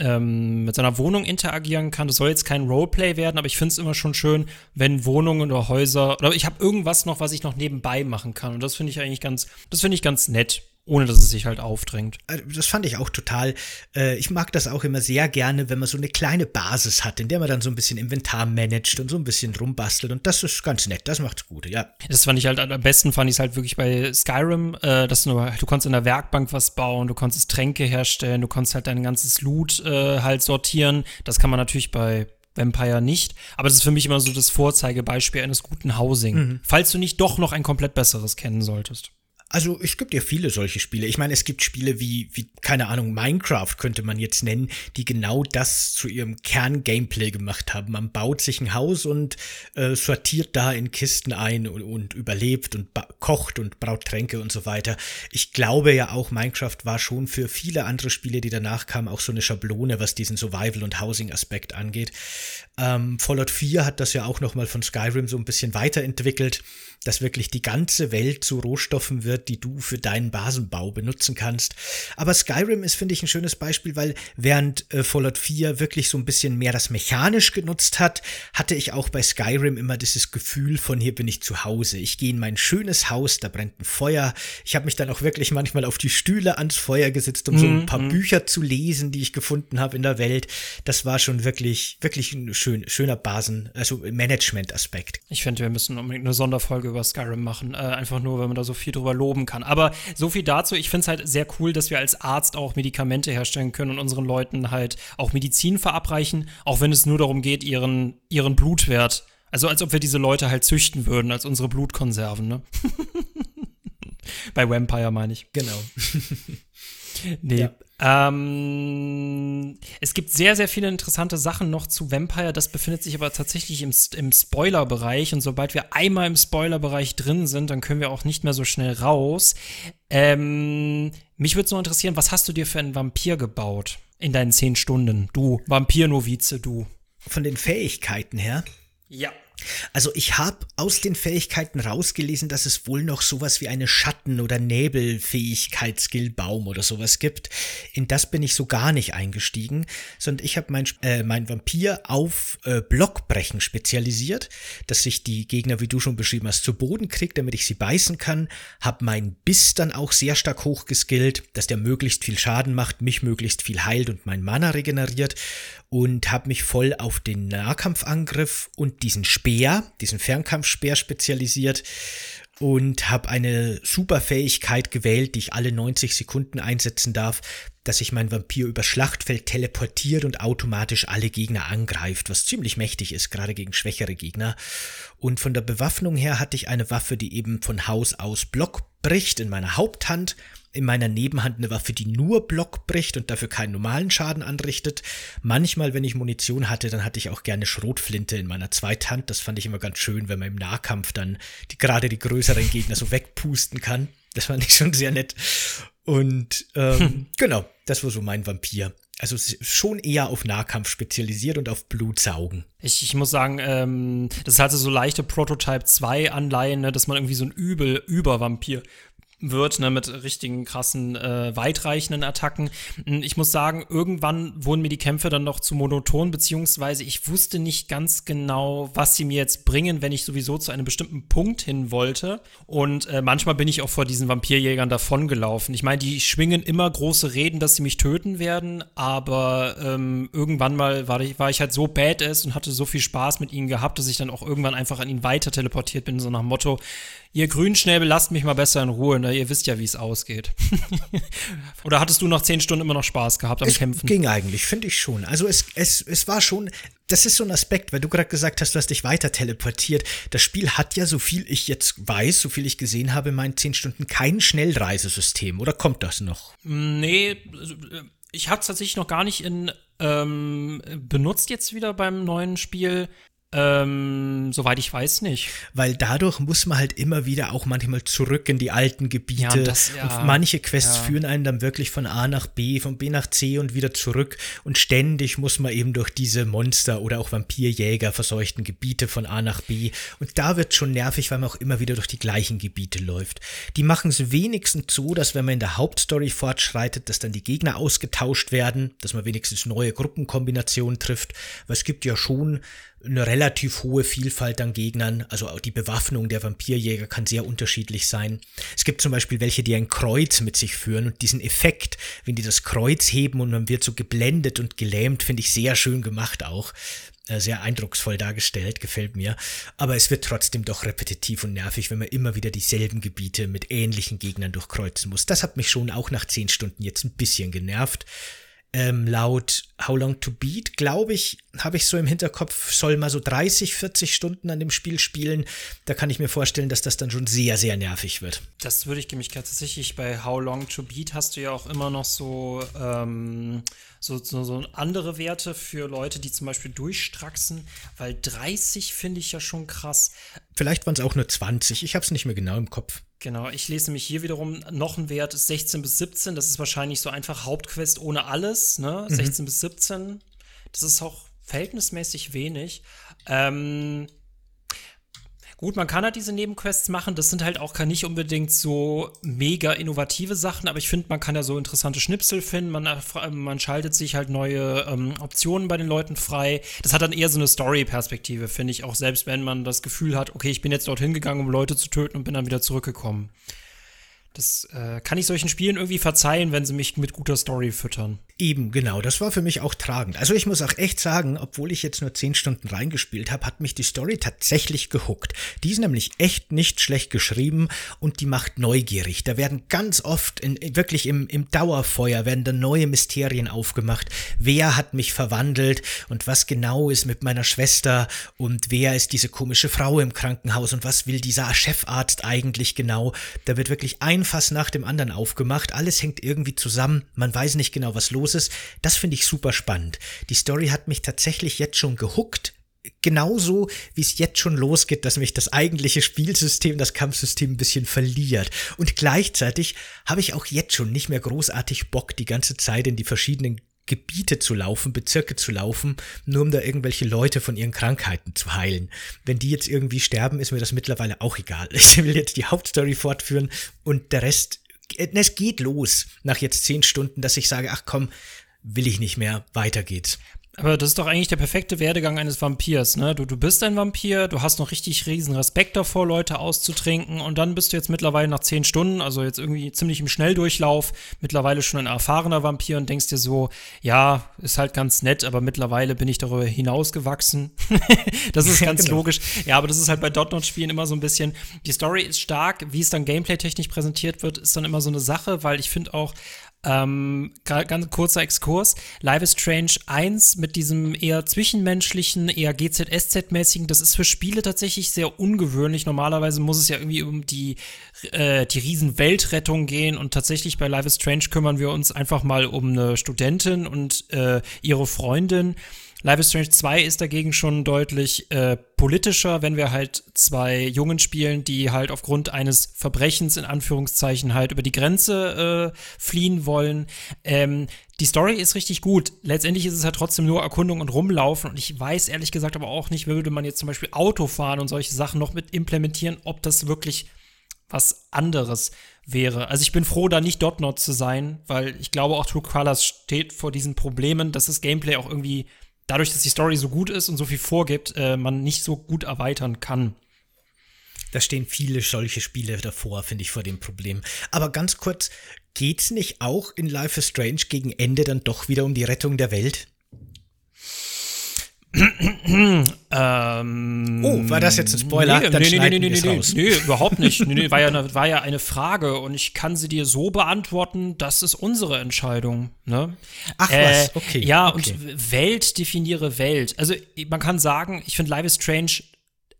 ähm, mit seiner Wohnung interagieren kann. Das soll jetzt kein Roleplay werden, aber ich finde es immer schon schön, wenn Wohnungen oder Häuser oder ich habe irgendwas noch, was ich noch nebenbei machen kann. Und das finde ich eigentlich ganz, das finde ich ganz nett ohne dass es sich halt aufdrängt.
Äh, das fand ich auch total. Äh, ich mag das auch immer sehr gerne, wenn man so eine kleine Basis hat, in der man dann so ein bisschen Inventar managt und so ein bisschen rumbastelt. Und das ist ganz nett, das macht's gut, ja.
Das fand ich halt am besten, fand ich es halt wirklich bei Skyrim, äh, dass du, du konntest in der Werkbank was bauen, du konntest Tränke herstellen, du konntest halt dein ganzes Loot halt sortieren. Das kann man natürlich bei Vampire nicht. Aber das ist für mich immer so das Vorzeigebeispiel eines guten Housing. Mhm. Falls du nicht doch noch ein komplett besseres kennen solltest.
Also es gibt ja viele solche Spiele. Ich meine, es gibt Spiele wie, wie, keine Ahnung, Minecraft könnte man jetzt nennen, die genau das zu ihrem Kern-Gameplay gemacht haben. Man baut sich ein Haus und äh, sortiert da in Kisten ein und, und überlebt und kocht und braut Tränke und so weiter. Ich glaube ja auch, Minecraft war schon für viele andere Spiele, die danach kamen, auch so eine Schablone, was diesen Survival- und Housing-Aspekt angeht. Ähm, Fallout 4 hat das ja auch nochmal von Skyrim so ein bisschen weiterentwickelt dass wirklich die ganze Welt zu Rohstoffen wird, die du für deinen Basenbau benutzen kannst. Aber Skyrim ist, finde ich, ein schönes Beispiel, weil während äh, Fallout 4 wirklich so ein bisschen mehr das mechanisch genutzt hat, hatte ich auch bei Skyrim immer dieses Gefühl von hier bin ich zu Hause. Ich gehe in mein schönes Haus, da brennt ein Feuer. Ich habe mich dann auch wirklich manchmal auf die Stühle ans Feuer gesetzt, um mm, so ein mhm, paar mm. Bücher zu lesen, die ich gefunden habe in der Welt. Das war schon wirklich, wirklich ein schön, schöner Basen, also Management-Aspekt.
Ich finde, wir müssen unbedingt eine Sonderfolge über Skyrim machen. Äh, einfach nur, weil man da so viel drüber loben loben kann. Aber so viel dazu. Ich finde es halt sehr cool, dass wir als Arzt auch Medikamente herstellen können und unseren Leuten halt auch Medizin verabreichen, auch wenn es nur darum geht, ihren, ihren Blutwert. Also als ob wir diese Leute halt züchten würden, als unsere Blutkonserven, ne? Bei Vampire meine ich.
Genau.
nee. Ja. Ähm, es gibt sehr, sehr viele interessante Sachen noch zu Vampire. Das befindet sich aber tatsächlich im, im Spoiler-Bereich. Und sobald wir einmal im Spoiler-Bereich drin sind, dann können wir auch nicht mehr so schnell raus. Ähm, mich würde es nur interessieren, was hast du dir für einen Vampir gebaut in deinen zehn Stunden? Du, Vampir-Novize, du.
Von den Fähigkeiten her?
Ja.
Also ich habe aus den Fähigkeiten rausgelesen, dass es wohl noch sowas wie eine Schatten- oder Nebelfähigkeit-Skillbaum oder sowas gibt. In das bin ich so gar nicht eingestiegen, sondern ich habe mein, äh, mein Vampir auf äh, Blockbrechen spezialisiert, dass sich die Gegner, wie du schon beschrieben hast, zu Boden kriegt, damit ich sie beißen kann. Hab meinen Biss dann auch sehr stark hochgeskillt, dass der möglichst viel Schaden macht, mich möglichst viel heilt und mein Mana regeneriert und habe mich voll auf den Nahkampfangriff und diesen Speer, diesen Fernkampfspeer spezialisiert und habe eine super Fähigkeit gewählt, die ich alle 90 Sekunden einsetzen darf, dass sich mein Vampir über Schlachtfeld teleportiert und automatisch alle Gegner angreift, was ziemlich mächtig ist, gerade gegen schwächere Gegner. Und von der Bewaffnung her hatte ich eine Waffe, die eben von Haus aus Block bricht in meiner Haupthand in meiner Nebenhand eine Waffe, die nur Block bricht und dafür keinen normalen Schaden anrichtet. Manchmal, wenn ich Munition hatte, dann hatte ich auch gerne Schrotflinte in meiner Zweithand. Das fand ich immer ganz schön, wenn man im Nahkampf dann die, gerade die größeren Gegner so wegpusten kann. Das fand ich schon sehr nett. Und ähm, hm. genau, das war so mein Vampir. Also schon eher auf Nahkampf spezialisiert und auf Blutsaugen.
Ich, ich muss sagen, ähm, das hatte so leichte Prototype 2 Anleihen, ne, dass man irgendwie so ein übel Übervampir wird, ne, mit richtigen krassen, äh, weitreichenden Attacken. Hm, ich muss sagen, irgendwann wurden mir die Kämpfe dann noch zu monoton, beziehungsweise ich wusste nicht ganz genau, was sie mir jetzt bringen, wenn ich sowieso zu einem bestimmten Punkt hin wollte. Und äh, manchmal bin ich auch vor diesen Vampirjägern davongelaufen. Ich meine, die schwingen immer große Reden, dass sie mich töten werden, aber ähm, irgendwann mal war ich, war ich halt so badass und hatte so viel Spaß mit ihnen gehabt, dass ich dann auch irgendwann einfach an ihn weiter teleportiert bin, so nach dem Motto, ihr Grünschnäbel, lasst mich mal besser in Ruhe, ne? ihr wisst ja, wie es ausgeht. Oder hattest du nach zehn Stunden immer noch Spaß gehabt am
es
Kämpfen?
ging eigentlich, finde ich schon. Also es, es, es war schon, das ist so ein Aspekt, weil du gerade gesagt hast, du hast dich weiter teleportiert. Das Spiel hat ja, so viel ich jetzt weiß, so viel ich gesehen habe, in meinen zehn Stunden kein Schnellreisesystem. Oder kommt das noch?
Nee, ich habe es tatsächlich noch gar nicht in ähm, benutzt jetzt wieder beim neuen Spiel. Ähm, soweit ich weiß nicht.
Weil dadurch muss man halt immer wieder auch manchmal zurück in die alten Gebiete. Ja, das, ja, und manche Quests ja. führen einen dann wirklich von A nach B, von B nach C und wieder zurück. Und ständig muss man eben durch diese Monster oder auch Vampirjäger verseuchten Gebiete von A nach B. Und da wird schon nervig, weil man auch immer wieder durch die gleichen Gebiete läuft. Die machen es wenigstens so, dass wenn man in der Hauptstory fortschreitet, dass dann die Gegner ausgetauscht werden, dass man wenigstens neue Gruppenkombinationen trifft. Weil es gibt ja schon eine relativ hohe Vielfalt an Gegnern. Also auch die Bewaffnung der Vampirjäger kann sehr unterschiedlich sein. Es gibt zum Beispiel welche, die ein Kreuz mit sich führen und diesen Effekt, wenn die das Kreuz heben und man wird so geblendet und gelähmt, finde ich sehr schön gemacht auch. Äh, sehr eindrucksvoll dargestellt, gefällt mir. Aber es wird trotzdem doch repetitiv und nervig, wenn man immer wieder dieselben Gebiete mit ähnlichen Gegnern durchkreuzen muss. Das hat mich schon auch nach zehn Stunden jetzt ein bisschen genervt ähm, laut How Long to Beat, glaube ich, habe ich so im Hinterkopf, soll mal so 30, 40 Stunden an dem Spiel spielen. Da kann ich mir vorstellen, dass das dann schon sehr, sehr nervig wird.
Das würde ich mich tatsächlich bei How Long to Beat hast du ja auch immer noch so, ähm, so, so, so andere Werte für Leute, die zum Beispiel durchstraxen, weil 30 finde ich ja schon krass.
Vielleicht waren es auch nur 20, ich habe es nicht mehr genau im Kopf.
Genau, ich lese mich hier wiederum noch ein Wert ist 16 bis 17. Das ist wahrscheinlich so einfach Hauptquest ohne alles, ne? Mhm. 16 bis 17. Das ist auch verhältnismäßig wenig. Ähm, Gut, man kann halt diese Nebenquests machen. Das sind halt auch nicht unbedingt so mega innovative Sachen, aber ich finde, man kann ja so interessante Schnipsel finden. Man, man schaltet sich halt neue ähm, Optionen bei den Leuten frei. Das hat dann eher so eine Story-Perspektive, finde ich, auch selbst wenn man das Gefühl hat, okay, ich bin jetzt dorthin gegangen, um Leute zu töten und bin dann wieder zurückgekommen. Das äh, kann ich solchen Spielen irgendwie verzeihen, wenn sie mich mit guter Story füttern.
Eben, genau. Das war für mich auch tragend. Also ich muss auch echt sagen, obwohl ich jetzt nur zehn Stunden reingespielt habe, hat mich die Story tatsächlich gehuckt. Die ist nämlich echt nicht schlecht geschrieben und die macht neugierig. Da werden ganz oft, in, wirklich im, im Dauerfeuer, werden dann neue Mysterien aufgemacht. Wer hat mich verwandelt und was genau ist mit meiner Schwester und wer ist diese komische Frau im Krankenhaus und was will dieser Chefarzt eigentlich genau? Da wird wirklich ein Fass nach dem anderen aufgemacht. Alles hängt irgendwie zusammen. Man weiß nicht genau, was los ist. Das finde ich super spannend. Die Story hat mich tatsächlich jetzt schon gehuckt. Genauso wie es jetzt schon losgeht, dass mich das eigentliche Spielsystem, das Kampfsystem ein bisschen verliert. Und gleichzeitig habe ich auch jetzt schon nicht mehr großartig Bock, die ganze Zeit in die verschiedenen Gebiete zu laufen, Bezirke zu laufen, nur um da irgendwelche Leute von ihren Krankheiten zu heilen. Wenn die jetzt irgendwie sterben, ist mir das mittlerweile auch egal. Ich will jetzt die Hauptstory fortführen und der Rest es geht los nach jetzt zehn Stunden, dass ich sage, ach komm, will ich nicht mehr, weiter geht's.
Aber das ist doch eigentlich der perfekte Werdegang eines Vampirs, ne? Du, du bist ein Vampir, du hast noch richtig riesen Respekt davor, Leute auszutrinken und dann bist du jetzt mittlerweile nach zehn Stunden, also jetzt irgendwie ziemlich im Schnelldurchlauf, mittlerweile schon ein erfahrener Vampir und denkst dir so, ja, ist halt ganz nett, aber mittlerweile bin ich darüber hinausgewachsen. das ist ganz genau. logisch. Ja, aber das ist halt bei Dotnot-Spielen immer so ein bisschen, die Story ist stark, wie es dann gameplay-technisch präsentiert wird, ist dann immer so eine Sache, weil ich finde auch, ähm, ganz kurzer Exkurs. Live is Strange 1 mit diesem eher zwischenmenschlichen, eher GZSZ-mäßigen, das ist für Spiele tatsächlich sehr ungewöhnlich. Normalerweise muss es ja irgendwie um die, äh, die Riesen-Weltrettung gehen und tatsächlich bei Live is Strange kümmern wir uns einfach mal um eine Studentin und äh, ihre Freundin. Life is Strange 2 ist dagegen schon deutlich äh, politischer, wenn wir halt zwei Jungen spielen, die halt aufgrund eines Verbrechens in Anführungszeichen halt über die Grenze äh, fliehen wollen. Ähm, die Story ist richtig gut. Letztendlich ist es halt trotzdem nur Erkundung und Rumlaufen. Und ich weiß ehrlich gesagt aber auch nicht, würde man jetzt zum Beispiel Auto fahren und solche Sachen noch mit implementieren, ob das wirklich was anderes wäre. Also ich bin froh, da nicht Dotnot zu sein, weil ich glaube auch True Colors steht vor diesen Problemen, dass das Gameplay auch irgendwie dadurch, dass die Story so gut ist und so viel vorgibt, äh, man nicht so gut erweitern kann.
Da stehen viele solche Spiele davor, finde ich, vor dem Problem. Aber ganz kurz, geht's nicht auch in Life is Strange gegen Ende dann doch wieder um die Rettung der Welt?
ähm,
oh, war das jetzt ein Spoiler?
Nee,
Dann
nee, nee, nee,
nee,
nee, nee, nee, überhaupt nicht. nee, nee, war, ja eine, war ja eine Frage und ich kann sie dir so beantworten, das ist unsere Entscheidung. Ne?
Ach äh, was, okay.
Ja,
okay.
und Welt definiere Welt. Also man kann sagen, ich finde Life is Strange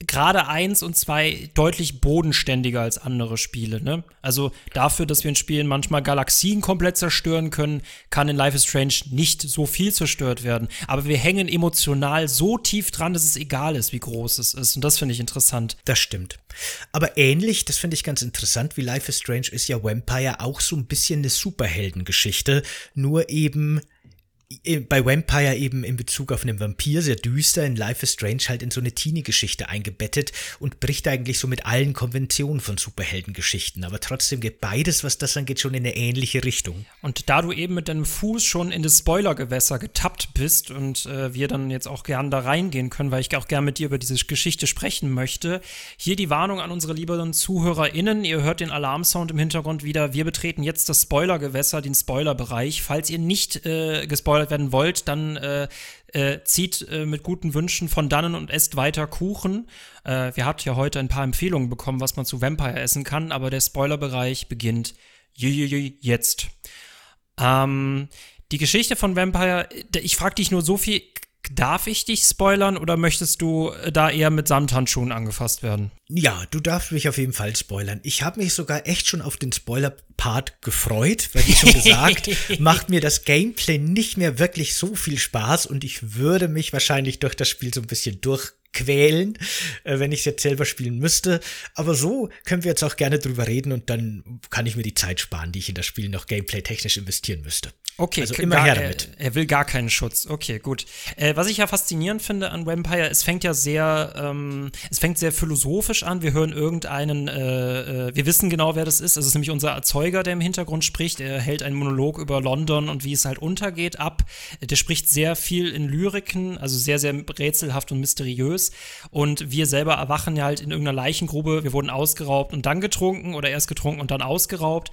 gerade eins und zwei deutlich bodenständiger als andere Spiele. Ne? Also dafür, dass wir in Spielen manchmal Galaxien komplett zerstören können, kann in Life is Strange nicht so viel zerstört werden. Aber wir hängen emotional so tief dran, dass es egal ist, wie groß es ist. Und das finde ich interessant.
Das stimmt. Aber ähnlich, das finde ich ganz interessant, wie Life is Strange ist ja Vampire auch so ein bisschen eine Superheldengeschichte, nur eben bei Vampire eben in Bezug auf einen Vampir sehr düster, in Life is Strange halt in so eine Teenie-Geschichte eingebettet und bricht eigentlich so mit allen Konventionen von Superheldengeschichten. Aber trotzdem geht beides, was das angeht, schon in eine ähnliche Richtung.
Und da du eben mit deinem Fuß schon in das Spoilergewässer getappt bist und äh, wir dann jetzt auch gern da reingehen können, weil ich auch gern mit dir über diese Geschichte sprechen möchte, hier die Warnung an unsere lieben ZuhörerInnen. Ihr hört den Alarmsound im Hintergrund wieder. Wir betreten jetzt das Spoilergewässer, den Spoilerbereich. Falls ihr nicht äh, gespoilert gespoilert werden wollt, dann äh, äh, zieht äh, mit guten Wünschen von dannen und esst weiter Kuchen. Äh, wir habt ja heute ein paar Empfehlungen bekommen, was man zu Vampire essen kann, aber der Spoilerbereich beginnt jetzt. Ähm, die Geschichte von Vampire, ich frage dich nur so viel, Darf ich dich spoilern oder möchtest du äh, da eher mit Samthandschuhen angefasst werden?
Ja, du darfst mich auf jeden Fall spoilern. Ich habe mich sogar echt schon auf den Spoiler-Part gefreut, weil wie schon gesagt, macht mir das Gameplay nicht mehr wirklich so viel Spaß und ich würde mich wahrscheinlich durch das Spiel so ein bisschen durchquälen, äh, wenn ich es jetzt selber spielen müsste. Aber so können wir jetzt auch gerne drüber reden und dann kann ich mir die Zeit sparen, die ich in das Spiel noch gameplay-technisch investieren müsste.
Okay, also immer gar, her damit. Er, er, will gar keinen Schutz. Okay, gut. Äh, was ich ja faszinierend finde an Vampire, es fängt ja sehr, ähm, es fängt sehr philosophisch an. Wir hören irgendeinen, äh, äh, wir wissen genau, wer das ist. Es ist nämlich unser Erzeuger, der im Hintergrund spricht. Er hält einen Monolog über London und wie es halt untergeht ab. Der spricht sehr viel in Lyriken, also sehr, sehr rätselhaft und mysteriös. Mysteriös. Und wir selber erwachen ja halt in irgendeiner Leichengrube. Wir wurden ausgeraubt und dann getrunken oder erst getrunken und dann ausgeraubt.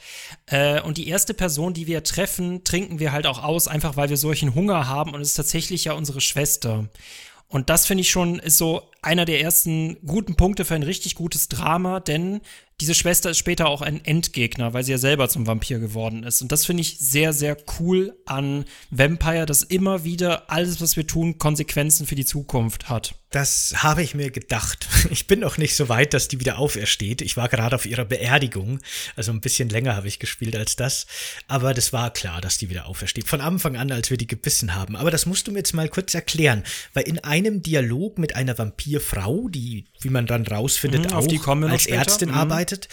Äh, und die erste Person, die wir treffen, trinken wir halt auch aus, einfach weil wir solchen Hunger haben. Und es ist tatsächlich ja unsere Schwester. Und das finde ich schon ist so einer der ersten guten Punkte für ein richtig gutes Drama, denn diese Schwester ist später auch ein Endgegner, weil sie ja selber zum Vampir geworden ist. Und das finde ich sehr, sehr cool an Vampire, dass immer wieder alles, was wir tun, Konsequenzen für die Zukunft hat.
Das habe ich mir gedacht. Ich bin noch nicht so weit, dass die wieder aufersteht. Ich war gerade auf ihrer Beerdigung. Also ein bisschen länger habe ich gespielt als das. Aber das war klar, dass die wieder aufersteht. Von Anfang an, als wir die gebissen haben. Aber das musst du mir jetzt mal kurz erklären. Weil in einem Dialog mit einer Vampirfrau, die, wie man dann rausfindet,
Mhm,
auch als. Ärztin
Mhm.
arbeitet,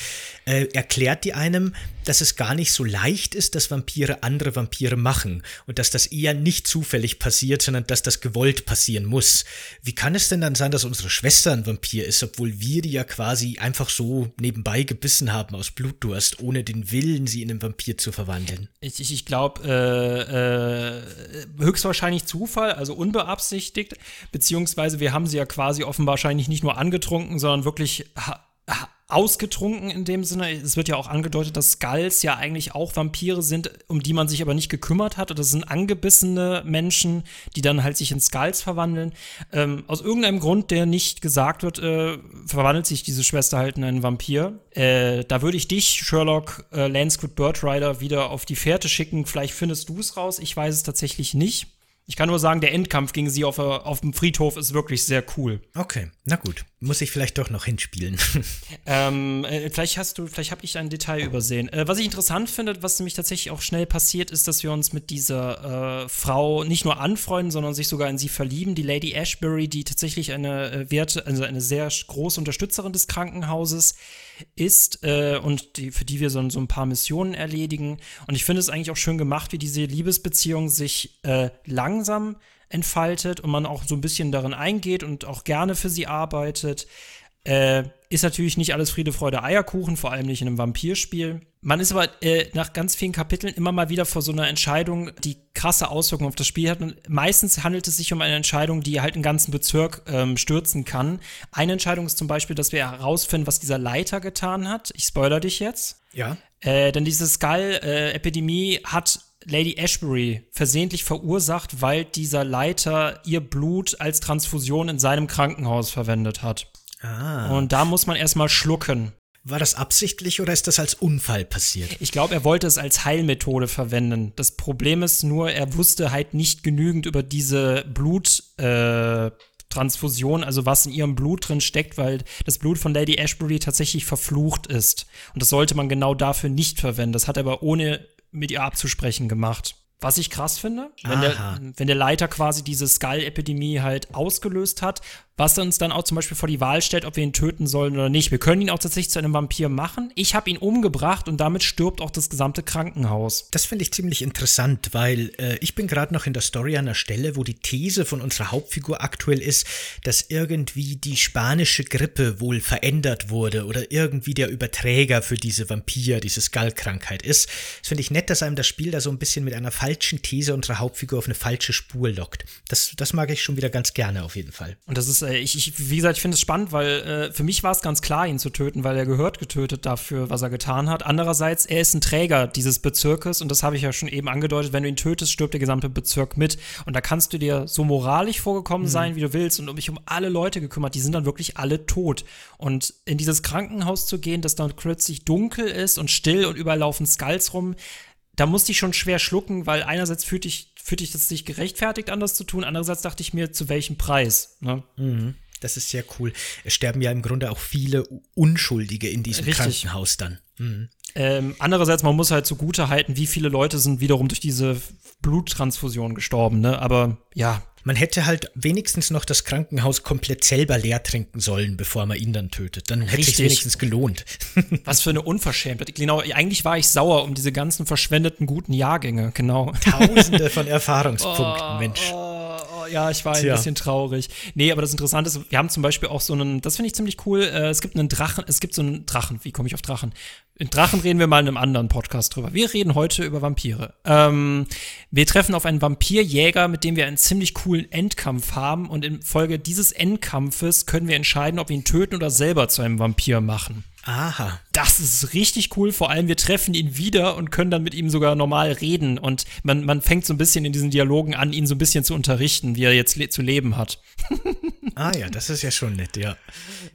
äh, erklärt die einem, dass es gar nicht so leicht ist, dass Vampire andere Vampire machen. Und dass das eher nicht zufällig passiert, sondern dass das gewollt passieren muss. Wie kann es denn dann sein, dass unsere Schwester ein Vampir ist, obwohl wir die ja quasi einfach so nebenbei gebissen haben aus Blutdurst, ohne den Willen, sie in einen Vampir zu verwandeln?
Ich, ich, ich glaube, äh, äh, höchstwahrscheinlich Zufall, also unbeabsichtigt, beziehungsweise wir haben sie ja quasi offenbar wahrscheinlich nicht nur angetrunken, sondern wirklich ausgetrunken in dem Sinne. Es wird ja auch angedeutet, dass Skulls ja eigentlich auch Vampire sind, um die man sich aber nicht gekümmert hat. Das sind angebissene Menschen, die dann halt sich in Skulls verwandeln. Ähm, aus irgendeinem Grund, der nicht gesagt wird, äh, verwandelt sich diese Schwester halt in einen Vampir. Äh, da würde ich dich, Sherlock äh, Lansquid Birdrider, wieder auf die Fährte schicken. Vielleicht findest du es raus. Ich weiß es tatsächlich nicht. Ich kann nur sagen, der Endkampf gegen sie auf, auf dem Friedhof ist wirklich sehr cool.
Okay, na gut. Muss ich vielleicht doch noch hinspielen.
Ähm, äh, vielleicht hast du, vielleicht habe ich ein Detail übersehen. Äh, was ich interessant finde, was nämlich tatsächlich auch schnell passiert, ist, dass wir uns mit dieser äh, Frau nicht nur anfreunden, sondern sich sogar in sie verlieben. Die Lady Ashbury, die tatsächlich eine äh, Werte, also eine sehr große Unterstützerin des Krankenhauses ist äh, und die, für die wir so, so ein paar Missionen erledigen. Und ich finde es eigentlich auch schön gemacht, wie diese Liebesbeziehung sich äh, langsam entfaltet und man auch so ein bisschen darin eingeht und auch gerne für sie arbeitet. Äh, ist natürlich nicht alles Friede, Freude, Eierkuchen, vor allem nicht in einem Vampirspiel. Man ist aber äh, nach ganz vielen Kapiteln immer mal wieder vor so einer Entscheidung, die krasse Auswirkungen auf das Spiel hat. Und meistens handelt es sich um eine Entscheidung, die halt einen ganzen Bezirk ähm, stürzen kann. Eine Entscheidung ist zum Beispiel, dass wir herausfinden, was dieser Leiter getan hat. Ich spoiler dich jetzt.
ja?
Äh, denn diese Skull-Epidemie hat Lady Ashbury versehentlich verursacht, weil dieser Leiter ihr Blut als Transfusion in seinem Krankenhaus verwendet hat.
Ah.
Und da muss man erstmal schlucken.
War das absichtlich oder ist das als Unfall passiert?
Ich glaube, er wollte es als Heilmethode verwenden. Das Problem ist nur, er wusste halt nicht genügend über diese Blut. Äh, also was in ihrem Blut drin steckt, weil das Blut von Lady Ashbury tatsächlich verflucht ist. Und das sollte man genau dafür nicht verwenden. Das hat er aber ohne mit ihr abzusprechen gemacht. Was ich krass finde, wenn der, wenn der Leiter quasi diese Skull-Epidemie halt ausgelöst hat, was uns dann auch zum Beispiel vor die Wahl stellt, ob wir ihn töten sollen oder nicht. Wir können ihn auch tatsächlich zu einem Vampir machen. Ich habe ihn umgebracht und damit stirbt auch das gesamte Krankenhaus.
Das finde ich ziemlich interessant, weil äh, ich bin gerade noch in der Story an der Stelle, wo die These von unserer Hauptfigur aktuell ist, dass irgendwie die spanische Grippe wohl verändert wurde oder irgendwie der Überträger für diese Vampir, diese Skull-Krankheit ist. Das finde ich nett, dass einem das Spiel da so ein bisschen mit einer falschen These unserer Hauptfigur auf eine falsche Spur lockt. Das, das mag ich schon wieder ganz gerne auf jeden Fall.
Und das ist, äh, ich, ich, wie gesagt, ich finde es spannend, weil äh, für mich war es ganz klar, ihn zu töten, weil er gehört getötet dafür, was er getan hat. Andererseits, er ist ein Träger dieses Bezirkes und das habe ich ja schon eben angedeutet. Wenn du ihn tötest, stirbt der gesamte Bezirk mit. Und da kannst du dir so moralisch vorgekommen sein, wie du willst und um mich um alle Leute gekümmert. Die sind dann wirklich alle tot. Und in dieses Krankenhaus zu gehen, das dann plötzlich dunkel ist und still und überall laufen Skulls rum, da musste ich schon schwer schlucken, weil einerseits fühlte ich, fühlte ich das nicht gerechtfertigt, anders zu tun. Andererseits dachte ich mir, zu welchem Preis? Ne?
Das ist sehr cool. Es sterben ja im Grunde auch viele Unschuldige in diesem
Richtig.
Krankenhaus dann. Mhm.
Ähm, andererseits, man muss halt zugute halten, wie viele Leute sind wiederum durch diese Bluttransfusion gestorben, ne? Aber ja,
Man hätte halt wenigstens noch das Krankenhaus komplett selber leer trinken sollen, bevor man ihn dann tötet. Dann hätte es wenigstens gelohnt.
was für eine Unverschämtheit. Genau, eigentlich war ich sauer um diese ganzen verschwendeten guten Jahrgänge, genau.
Tausende von Erfahrungspunkten, Mensch.
Oh, oh, ja, ich war ein Tja. bisschen traurig. Nee, aber das Interessante ist, wir haben zum Beispiel auch so einen, das finde ich ziemlich cool, äh, es gibt einen Drachen, es gibt so einen Drachen, wie komme ich auf Drachen? In Drachen reden wir mal in einem anderen Podcast drüber. Wir reden heute über Vampire. Ähm, wir treffen auf einen Vampirjäger, mit dem wir einen ziemlich coolen Endkampf haben und in Folge dieses Endkampfes können wir entscheiden, ob wir ihn töten oder selber zu einem Vampir machen.
Aha.
Das ist richtig cool. Vor allem, wir treffen ihn wieder und können dann mit ihm sogar normal reden. Und man, man fängt so ein bisschen in diesen Dialogen an, ihn so ein bisschen zu unterrichten, wie er jetzt le zu leben hat.
ah ja, das ist ja schon nett, ja.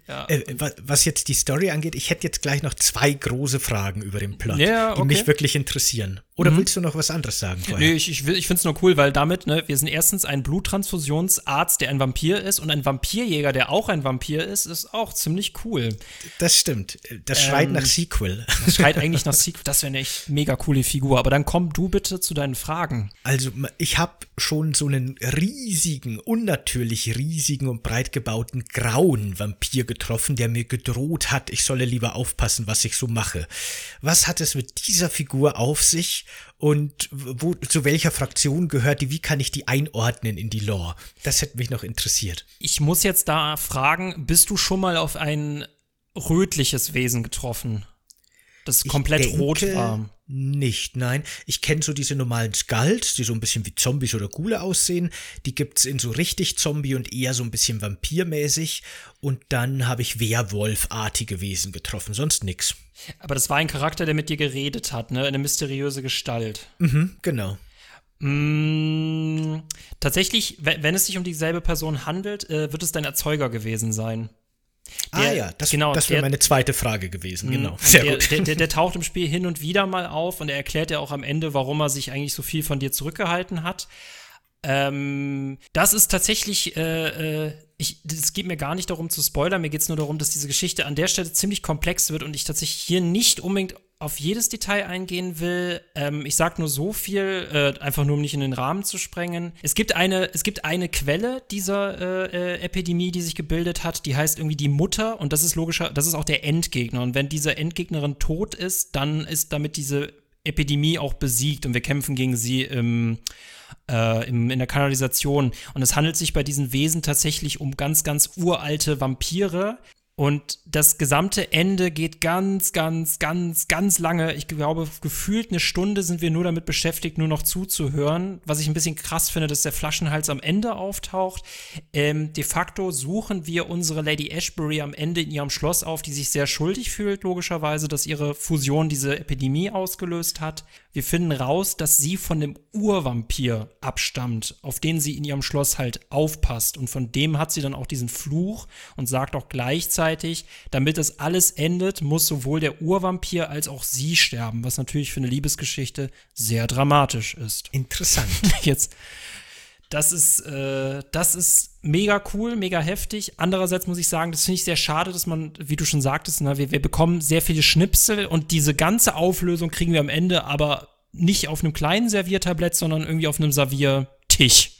ja. Äh, was jetzt die Story angeht, ich hätte jetzt gleich noch zwei große Fragen über den Plot, ja, okay. die mich wirklich interessieren. Oder mhm. willst du noch was anderes sagen
vorher? Nee, ich, ich, ich finde es nur cool, weil damit, ne, wir sind erstens ein Bluttransfusionsarzt, der ein Vampir ist und ein Vampirjäger, der auch ein Vampir ist, ist auch ziemlich cool.
Das stimmt. Das schreit ähm, nach Sequel.
Das schreit eigentlich nach Sequel. Das wäre eine echt mega coole Figur. Aber dann komm du bitte zu deinen Fragen.
Also, ich habe schon so einen riesigen, unnatürlich riesigen und breit gebauten grauen Vampir getroffen, der mir gedroht hat, ich solle lieber aufpassen, was ich so mache. Was hat es mit dieser Figur auf sich? und wo, zu welcher Fraktion gehört die, wie kann ich die einordnen in die Lore? Das hätte mich noch interessiert.
Ich muss jetzt da fragen, bist du schon mal auf ein rötliches Wesen getroffen? Das komplett denke, rot war.
Nicht, nein. Ich kenne so diese normalen Skulls, die so ein bisschen wie Zombies oder Gule aussehen. Die gibt's in so richtig Zombie und eher so ein bisschen vampirmäßig. Und dann habe ich Werwolfartige Wesen getroffen, sonst nix.
Aber das war ein Charakter, der mit dir geredet hat, ne? Eine mysteriöse Gestalt.
Mhm, genau.
Mm, tatsächlich, wenn es sich um dieselbe Person handelt, äh, wird es dein Erzeuger gewesen sein.
Ah der, ah ja, das, genau, das wäre meine zweite Frage gewesen,
mhm.
genau.
Sehr der, gut. Der, der, der, taucht im Spiel hin und wieder mal auf und er erklärt ja auch am Ende, warum er sich eigentlich so viel von dir zurückgehalten hat. Ähm, das ist tatsächlich, äh, äh, ich, geht mir gar nicht darum zu spoilern, mir geht es nur darum, dass diese Geschichte an der Stelle ziemlich komplex wird und ich tatsächlich hier nicht unbedingt auf jedes Detail eingehen will. Ähm, ich sage nur so viel, äh, einfach nur um nicht in den Rahmen zu sprengen. Es gibt eine, es gibt eine Quelle dieser äh, äh, Epidemie, die sich gebildet hat, die heißt irgendwie die Mutter und das ist logischer, das ist auch der Endgegner. Und wenn diese Endgegnerin tot ist, dann ist damit diese Epidemie auch besiegt und wir kämpfen gegen sie im, äh, im, in der Kanalisation. Und es handelt sich bei diesen Wesen tatsächlich um ganz, ganz uralte Vampire, und das gesamte Ende geht ganz, ganz, ganz, ganz lange. Ich glaube, gefühlt eine Stunde sind wir nur damit beschäftigt, nur noch zuzuhören. Was ich ein bisschen krass finde, dass der Flaschenhals am Ende auftaucht. Ähm, de facto suchen wir unsere Lady Ashbury am Ende in ihrem Schloss auf, die sich sehr schuldig fühlt, logischerweise, dass ihre Fusion diese Epidemie ausgelöst hat. Wir finden raus, dass sie von dem Urvampir abstammt, auf den sie in ihrem Schloss halt aufpasst. Und von dem hat sie dann auch diesen Fluch und sagt auch gleichzeitig, damit das alles endet, muss sowohl der Urvampir als auch sie sterben, was natürlich für eine Liebesgeschichte sehr dramatisch ist.
Interessant.
Jetzt. Das ist, äh, das ist mega cool, mega heftig. Andererseits muss ich sagen, das finde ich sehr schade, dass man, wie du schon sagtest, ne, wir, wir bekommen sehr viele Schnipsel und diese ganze Auflösung kriegen wir am Ende aber nicht auf einem kleinen Serviertablett, sondern irgendwie auf einem Serviertisch.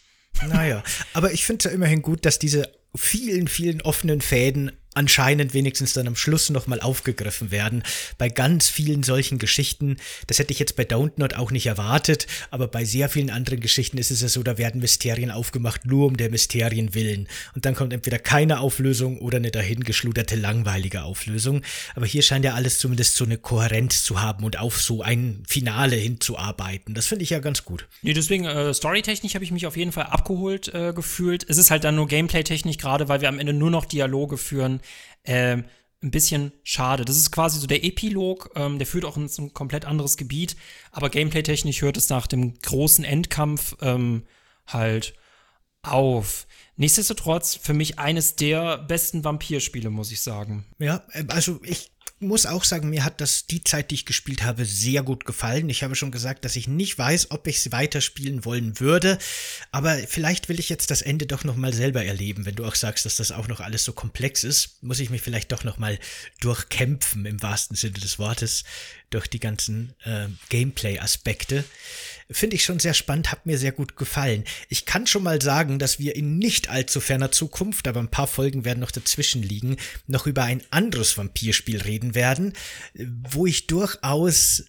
Naja, aber ich finde es ja immerhin gut, dass diese vielen, vielen offenen Fäden anscheinend wenigstens dann am Schluss nochmal aufgegriffen werden. Bei ganz vielen solchen Geschichten, das hätte ich jetzt bei Downton auch nicht erwartet, aber bei sehr vielen anderen Geschichten ist es ja so, da werden Mysterien aufgemacht, nur um der Mysterien willen. Und dann kommt entweder keine Auflösung oder eine dahingeschluderte, langweilige Auflösung. Aber hier scheint ja alles zumindest so eine Kohärenz zu haben und auf so ein Finale hinzuarbeiten. Das finde ich ja ganz gut.
Nee, deswegen, äh, storytechnisch habe ich mich auf jeden Fall abgeholt äh, gefühlt. Es ist halt dann nur gameplay-technisch, gerade weil wir am Ende nur noch Dialoge führen ähm, ein bisschen schade. Das ist quasi so der Epilog, ähm, der führt auch in ein komplett anderes Gebiet, aber gameplay-technisch hört es nach dem großen Endkampf ähm, halt auf. Nichtsdestotrotz für mich eines der besten Vampirspiele, muss ich sagen.
Ja, äh, also ich muss auch sagen, mir hat das die Zeit, die ich gespielt habe, sehr gut gefallen. Ich habe schon gesagt, dass ich nicht weiß, ob ich es weiterspielen wollen würde, aber vielleicht will ich jetzt das Ende doch noch mal selber erleben. Wenn du auch sagst, dass das auch noch alles so komplex ist, muss ich mich vielleicht doch noch mal durchkämpfen im wahrsten Sinne des Wortes durch die ganzen äh, Gameplay-Aspekte. Finde ich schon sehr spannend, hat mir sehr gut gefallen. Ich kann schon mal sagen, dass wir in nicht allzu ferner Zukunft, aber ein paar Folgen werden noch dazwischen liegen, noch über ein anderes Vampirspiel reden werden, wo ich durchaus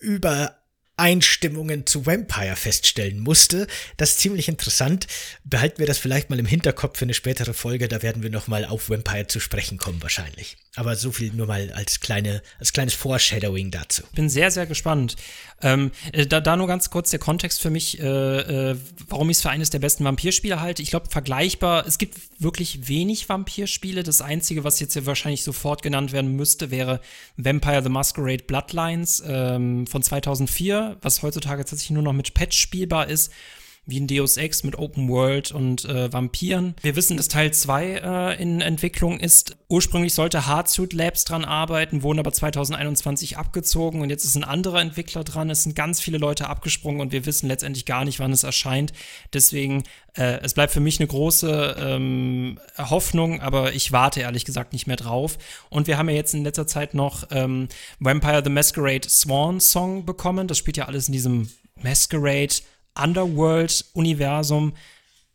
über Einstimmungen zu Vampire feststellen musste. Das ist ziemlich interessant. Behalten wir das vielleicht mal im Hinterkopf für eine spätere Folge. Da werden wir nochmal auf Vampire zu sprechen kommen wahrscheinlich. Aber so viel nur mal als, kleine, als kleines Foreshadowing dazu.
Bin sehr, sehr gespannt. Ähm, äh, da, da nur ganz kurz der Kontext für mich, äh, äh, warum ich es für eines der besten Vampirspiele halte. Ich glaube, vergleichbar, es gibt wirklich wenig Vampirspiele. Das Einzige, was jetzt hier wahrscheinlich sofort genannt werden müsste, wäre Vampire the Masquerade Bloodlines ähm, von 2004, was heutzutage tatsächlich nur noch mit Patch spielbar ist wie ein Deus Ex mit Open World und äh, Vampiren. Wir wissen, dass Teil 2 äh, in Entwicklung ist. Ursprünglich sollte Hardsuit Labs dran arbeiten, wurden aber 2021 abgezogen und jetzt ist ein anderer Entwickler dran. Es sind ganz viele Leute abgesprungen und wir wissen letztendlich gar nicht, wann es erscheint. Deswegen, äh, es bleibt für mich eine große ähm, Hoffnung, aber ich warte ehrlich gesagt nicht mehr drauf. Und wir haben ja jetzt in letzter Zeit noch ähm, Vampire the Masquerade Swan Song bekommen. Das spielt ja alles in diesem Masquerade Underworld-Universum,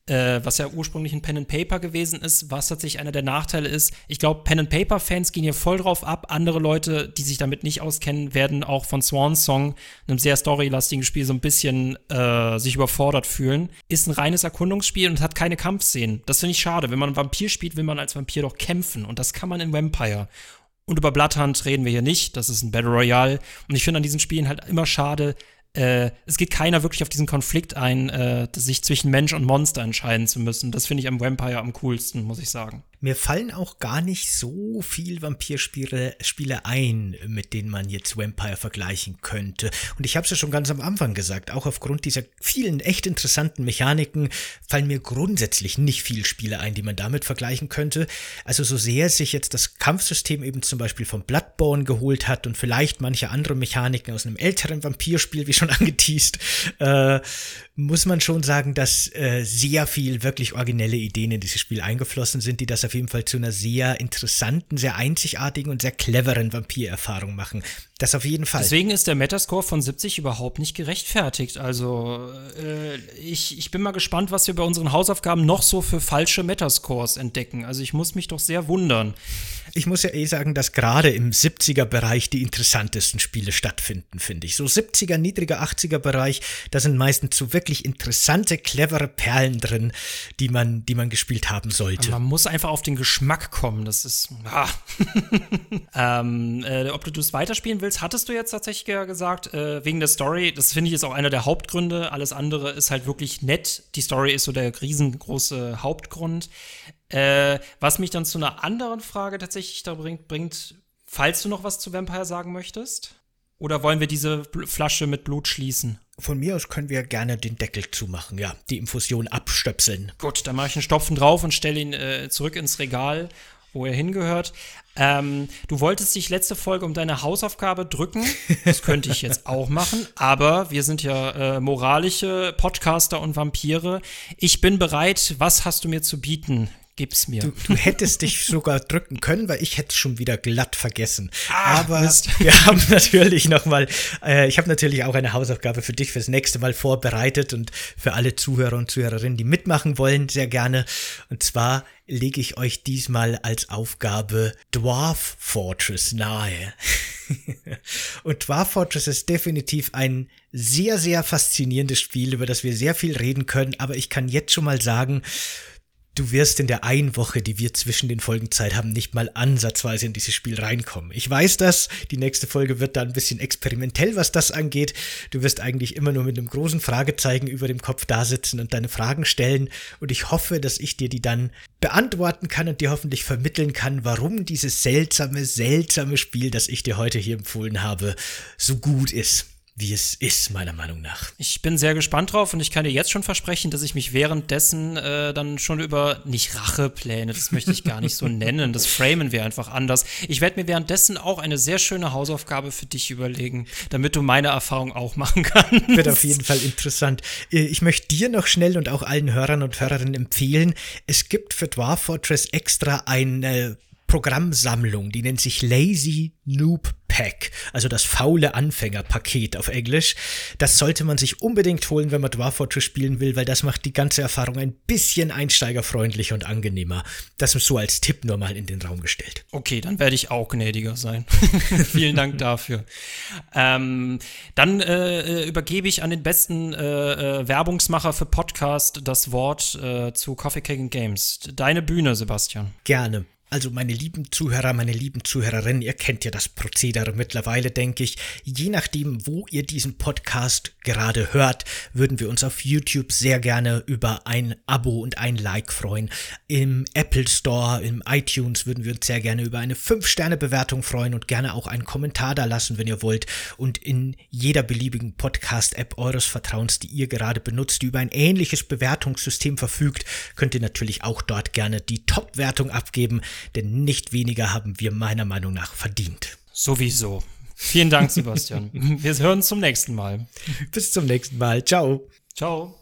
äh, was ja ursprünglich ein Pen and Paper gewesen ist, was tatsächlich einer der Nachteile ist. Ich glaube, Pen and Paper-Fans gehen hier voll drauf ab. Andere Leute, die sich damit nicht auskennen, werden auch von Swan Song, einem sehr storylastigen Spiel, so ein bisschen äh, sich überfordert fühlen. Ist ein reines Erkundungsspiel und hat keine Kampfszenen. Das finde ich schade. Wenn man Vampir spielt, will man als Vampir doch kämpfen. Und das kann man in Vampire. Und über Bloodhunt reden wir hier nicht. Das ist ein Battle Royale. Und ich finde an diesen Spielen halt immer schade, äh, es geht keiner wirklich auf diesen Konflikt ein, äh, sich zwischen Mensch und Monster entscheiden zu müssen. Das finde ich am Vampire am coolsten, muss ich sagen.
Mir fallen auch gar nicht so viel Vampirspiele Spiele ein, mit denen man jetzt Vampire vergleichen könnte. Und ich habe es ja schon ganz am Anfang gesagt, auch aufgrund dieser vielen echt interessanten Mechaniken fallen mir grundsätzlich nicht viel Spiele ein, die man damit vergleichen könnte. Also so sehr sich jetzt das Kampfsystem eben zum Beispiel vom Bloodborne geholt hat und vielleicht manche andere Mechaniken aus einem älteren Vampirspiel, wie schon angeteased, äh, muss man schon sagen, dass äh, sehr viel wirklich originelle Ideen in dieses Spiel eingeflossen sind, die das auf jeden Fall zu einer sehr interessanten, sehr einzigartigen und sehr cleveren Vampirerfahrung machen. Das auf jeden Fall.
Deswegen ist der Metascore von 70 überhaupt nicht gerechtfertigt. Also äh, ich, ich bin mal gespannt, was wir bei unseren Hausaufgaben noch so für falsche Metascores entdecken. Also ich muss mich doch sehr wundern.
Ich muss ja eh sagen, dass gerade im 70er-Bereich die interessantesten Spiele stattfinden, finde ich. So 70er, niedriger 80er-Bereich, da sind meistens so wirklich interessante, clevere Perlen drin, die man, die man gespielt haben sollte.
Man muss einfach auf den Geschmack kommen. Das ist. Ah. ähm, äh, ob du es weiterspielen willst, hattest du jetzt tatsächlich gesagt, äh, wegen der Story. Das finde ich ist auch einer der Hauptgründe. Alles andere ist halt wirklich nett. Die Story ist so der riesengroße Hauptgrund. Äh, was mich dann zu einer anderen Frage tatsächlich da bringt, bringt, falls du noch was zu Vampire sagen möchtest. Oder wollen wir diese Flasche mit Blut schließen?
Von mir aus können wir gerne den Deckel zumachen, ja, die Infusion abstöpseln.
Gut, dann mache ich einen Stopfen drauf und stelle ihn äh, zurück ins Regal wo er hingehört. Ähm, du wolltest dich letzte Folge um deine Hausaufgabe drücken. Das könnte ich jetzt auch machen. Aber wir sind ja äh, moralische Podcaster und Vampire. Ich bin bereit. Was hast du mir zu bieten? Gib's mir.
Du, du hättest dich sogar drücken können, weil ich hätte schon wieder glatt vergessen.
Ah, Aber Mist.
wir haben natürlich noch mal, äh, ich habe natürlich auch eine Hausaufgabe für dich fürs nächste Mal vorbereitet und für alle Zuhörer und Zuhörerinnen, die mitmachen wollen, sehr gerne. Und zwar lege ich euch diesmal als Aufgabe Dwarf Fortress nahe. und Dwarf Fortress ist definitiv ein sehr, sehr faszinierendes Spiel, über das wir sehr viel reden können. Aber ich kann jetzt schon mal sagen, du wirst in der einen Woche, die wir zwischen den Folgen Zeit haben, nicht mal ansatzweise in dieses Spiel reinkommen. Ich weiß das, die nächste Folge wird da ein bisschen experimentell, was das angeht. Du wirst eigentlich immer nur mit einem großen Fragezeichen über dem Kopf da sitzen und deine Fragen stellen und ich hoffe, dass ich dir die dann beantworten kann und dir hoffentlich vermitteln kann, warum dieses seltsame, seltsame Spiel, das ich dir heute hier empfohlen habe, so gut ist wie es ist, meiner Meinung nach.
Ich bin sehr gespannt drauf und ich kann dir jetzt schon versprechen, dass ich mich währenddessen äh, dann schon über, nicht Rachepläne, das möchte ich gar nicht so nennen, das framen wir einfach anders. Ich werde mir währenddessen auch eine sehr schöne Hausaufgabe für dich überlegen, damit du meine Erfahrung auch machen kannst.
Wird auf jeden Fall interessant. Äh, ich möchte dir noch schnell und auch allen Hörern und Hörerinnen empfehlen, es gibt für Dwarf Fortress extra ein Programmsammlung, die nennt sich Lazy Noob Pack, also das faule Anfängerpaket auf Englisch. Das sollte man sich unbedingt holen, wenn man Dwarf Fortress spielen will, weil das macht die ganze Erfahrung ein bisschen einsteigerfreundlicher und angenehmer. Das ist so als Tipp nur mal in den Raum gestellt.
Okay, dann werde ich auch gnädiger sein. Vielen Dank dafür. Ähm, dann äh, übergebe ich an den besten äh, äh, Werbungsmacher für Podcast das Wort äh, zu Coffee Cake and Games. Deine Bühne, Sebastian.
Gerne. Also meine lieben Zuhörer, meine lieben Zuhörerinnen, ihr kennt ja das Prozedere mittlerweile, denke ich. Je nachdem, wo ihr diesen Podcast gerade hört, würden wir uns auf YouTube sehr gerne über ein Abo und ein Like freuen. Im Apple Store, im iTunes würden wir uns sehr gerne über eine 5-Sterne-Bewertung freuen und gerne auch einen Kommentar da lassen, wenn ihr wollt. Und in jeder beliebigen Podcast-App eures Vertrauens, die ihr gerade benutzt, die über ein ähnliches Bewertungssystem verfügt, könnt ihr natürlich auch dort gerne die Top-Wertung abgeben denn nicht weniger haben wir meiner Meinung nach verdient.
Sowieso. Vielen Dank, Sebastian. wir hören uns zum nächsten Mal.
Bis zum nächsten Mal. Ciao.
Ciao.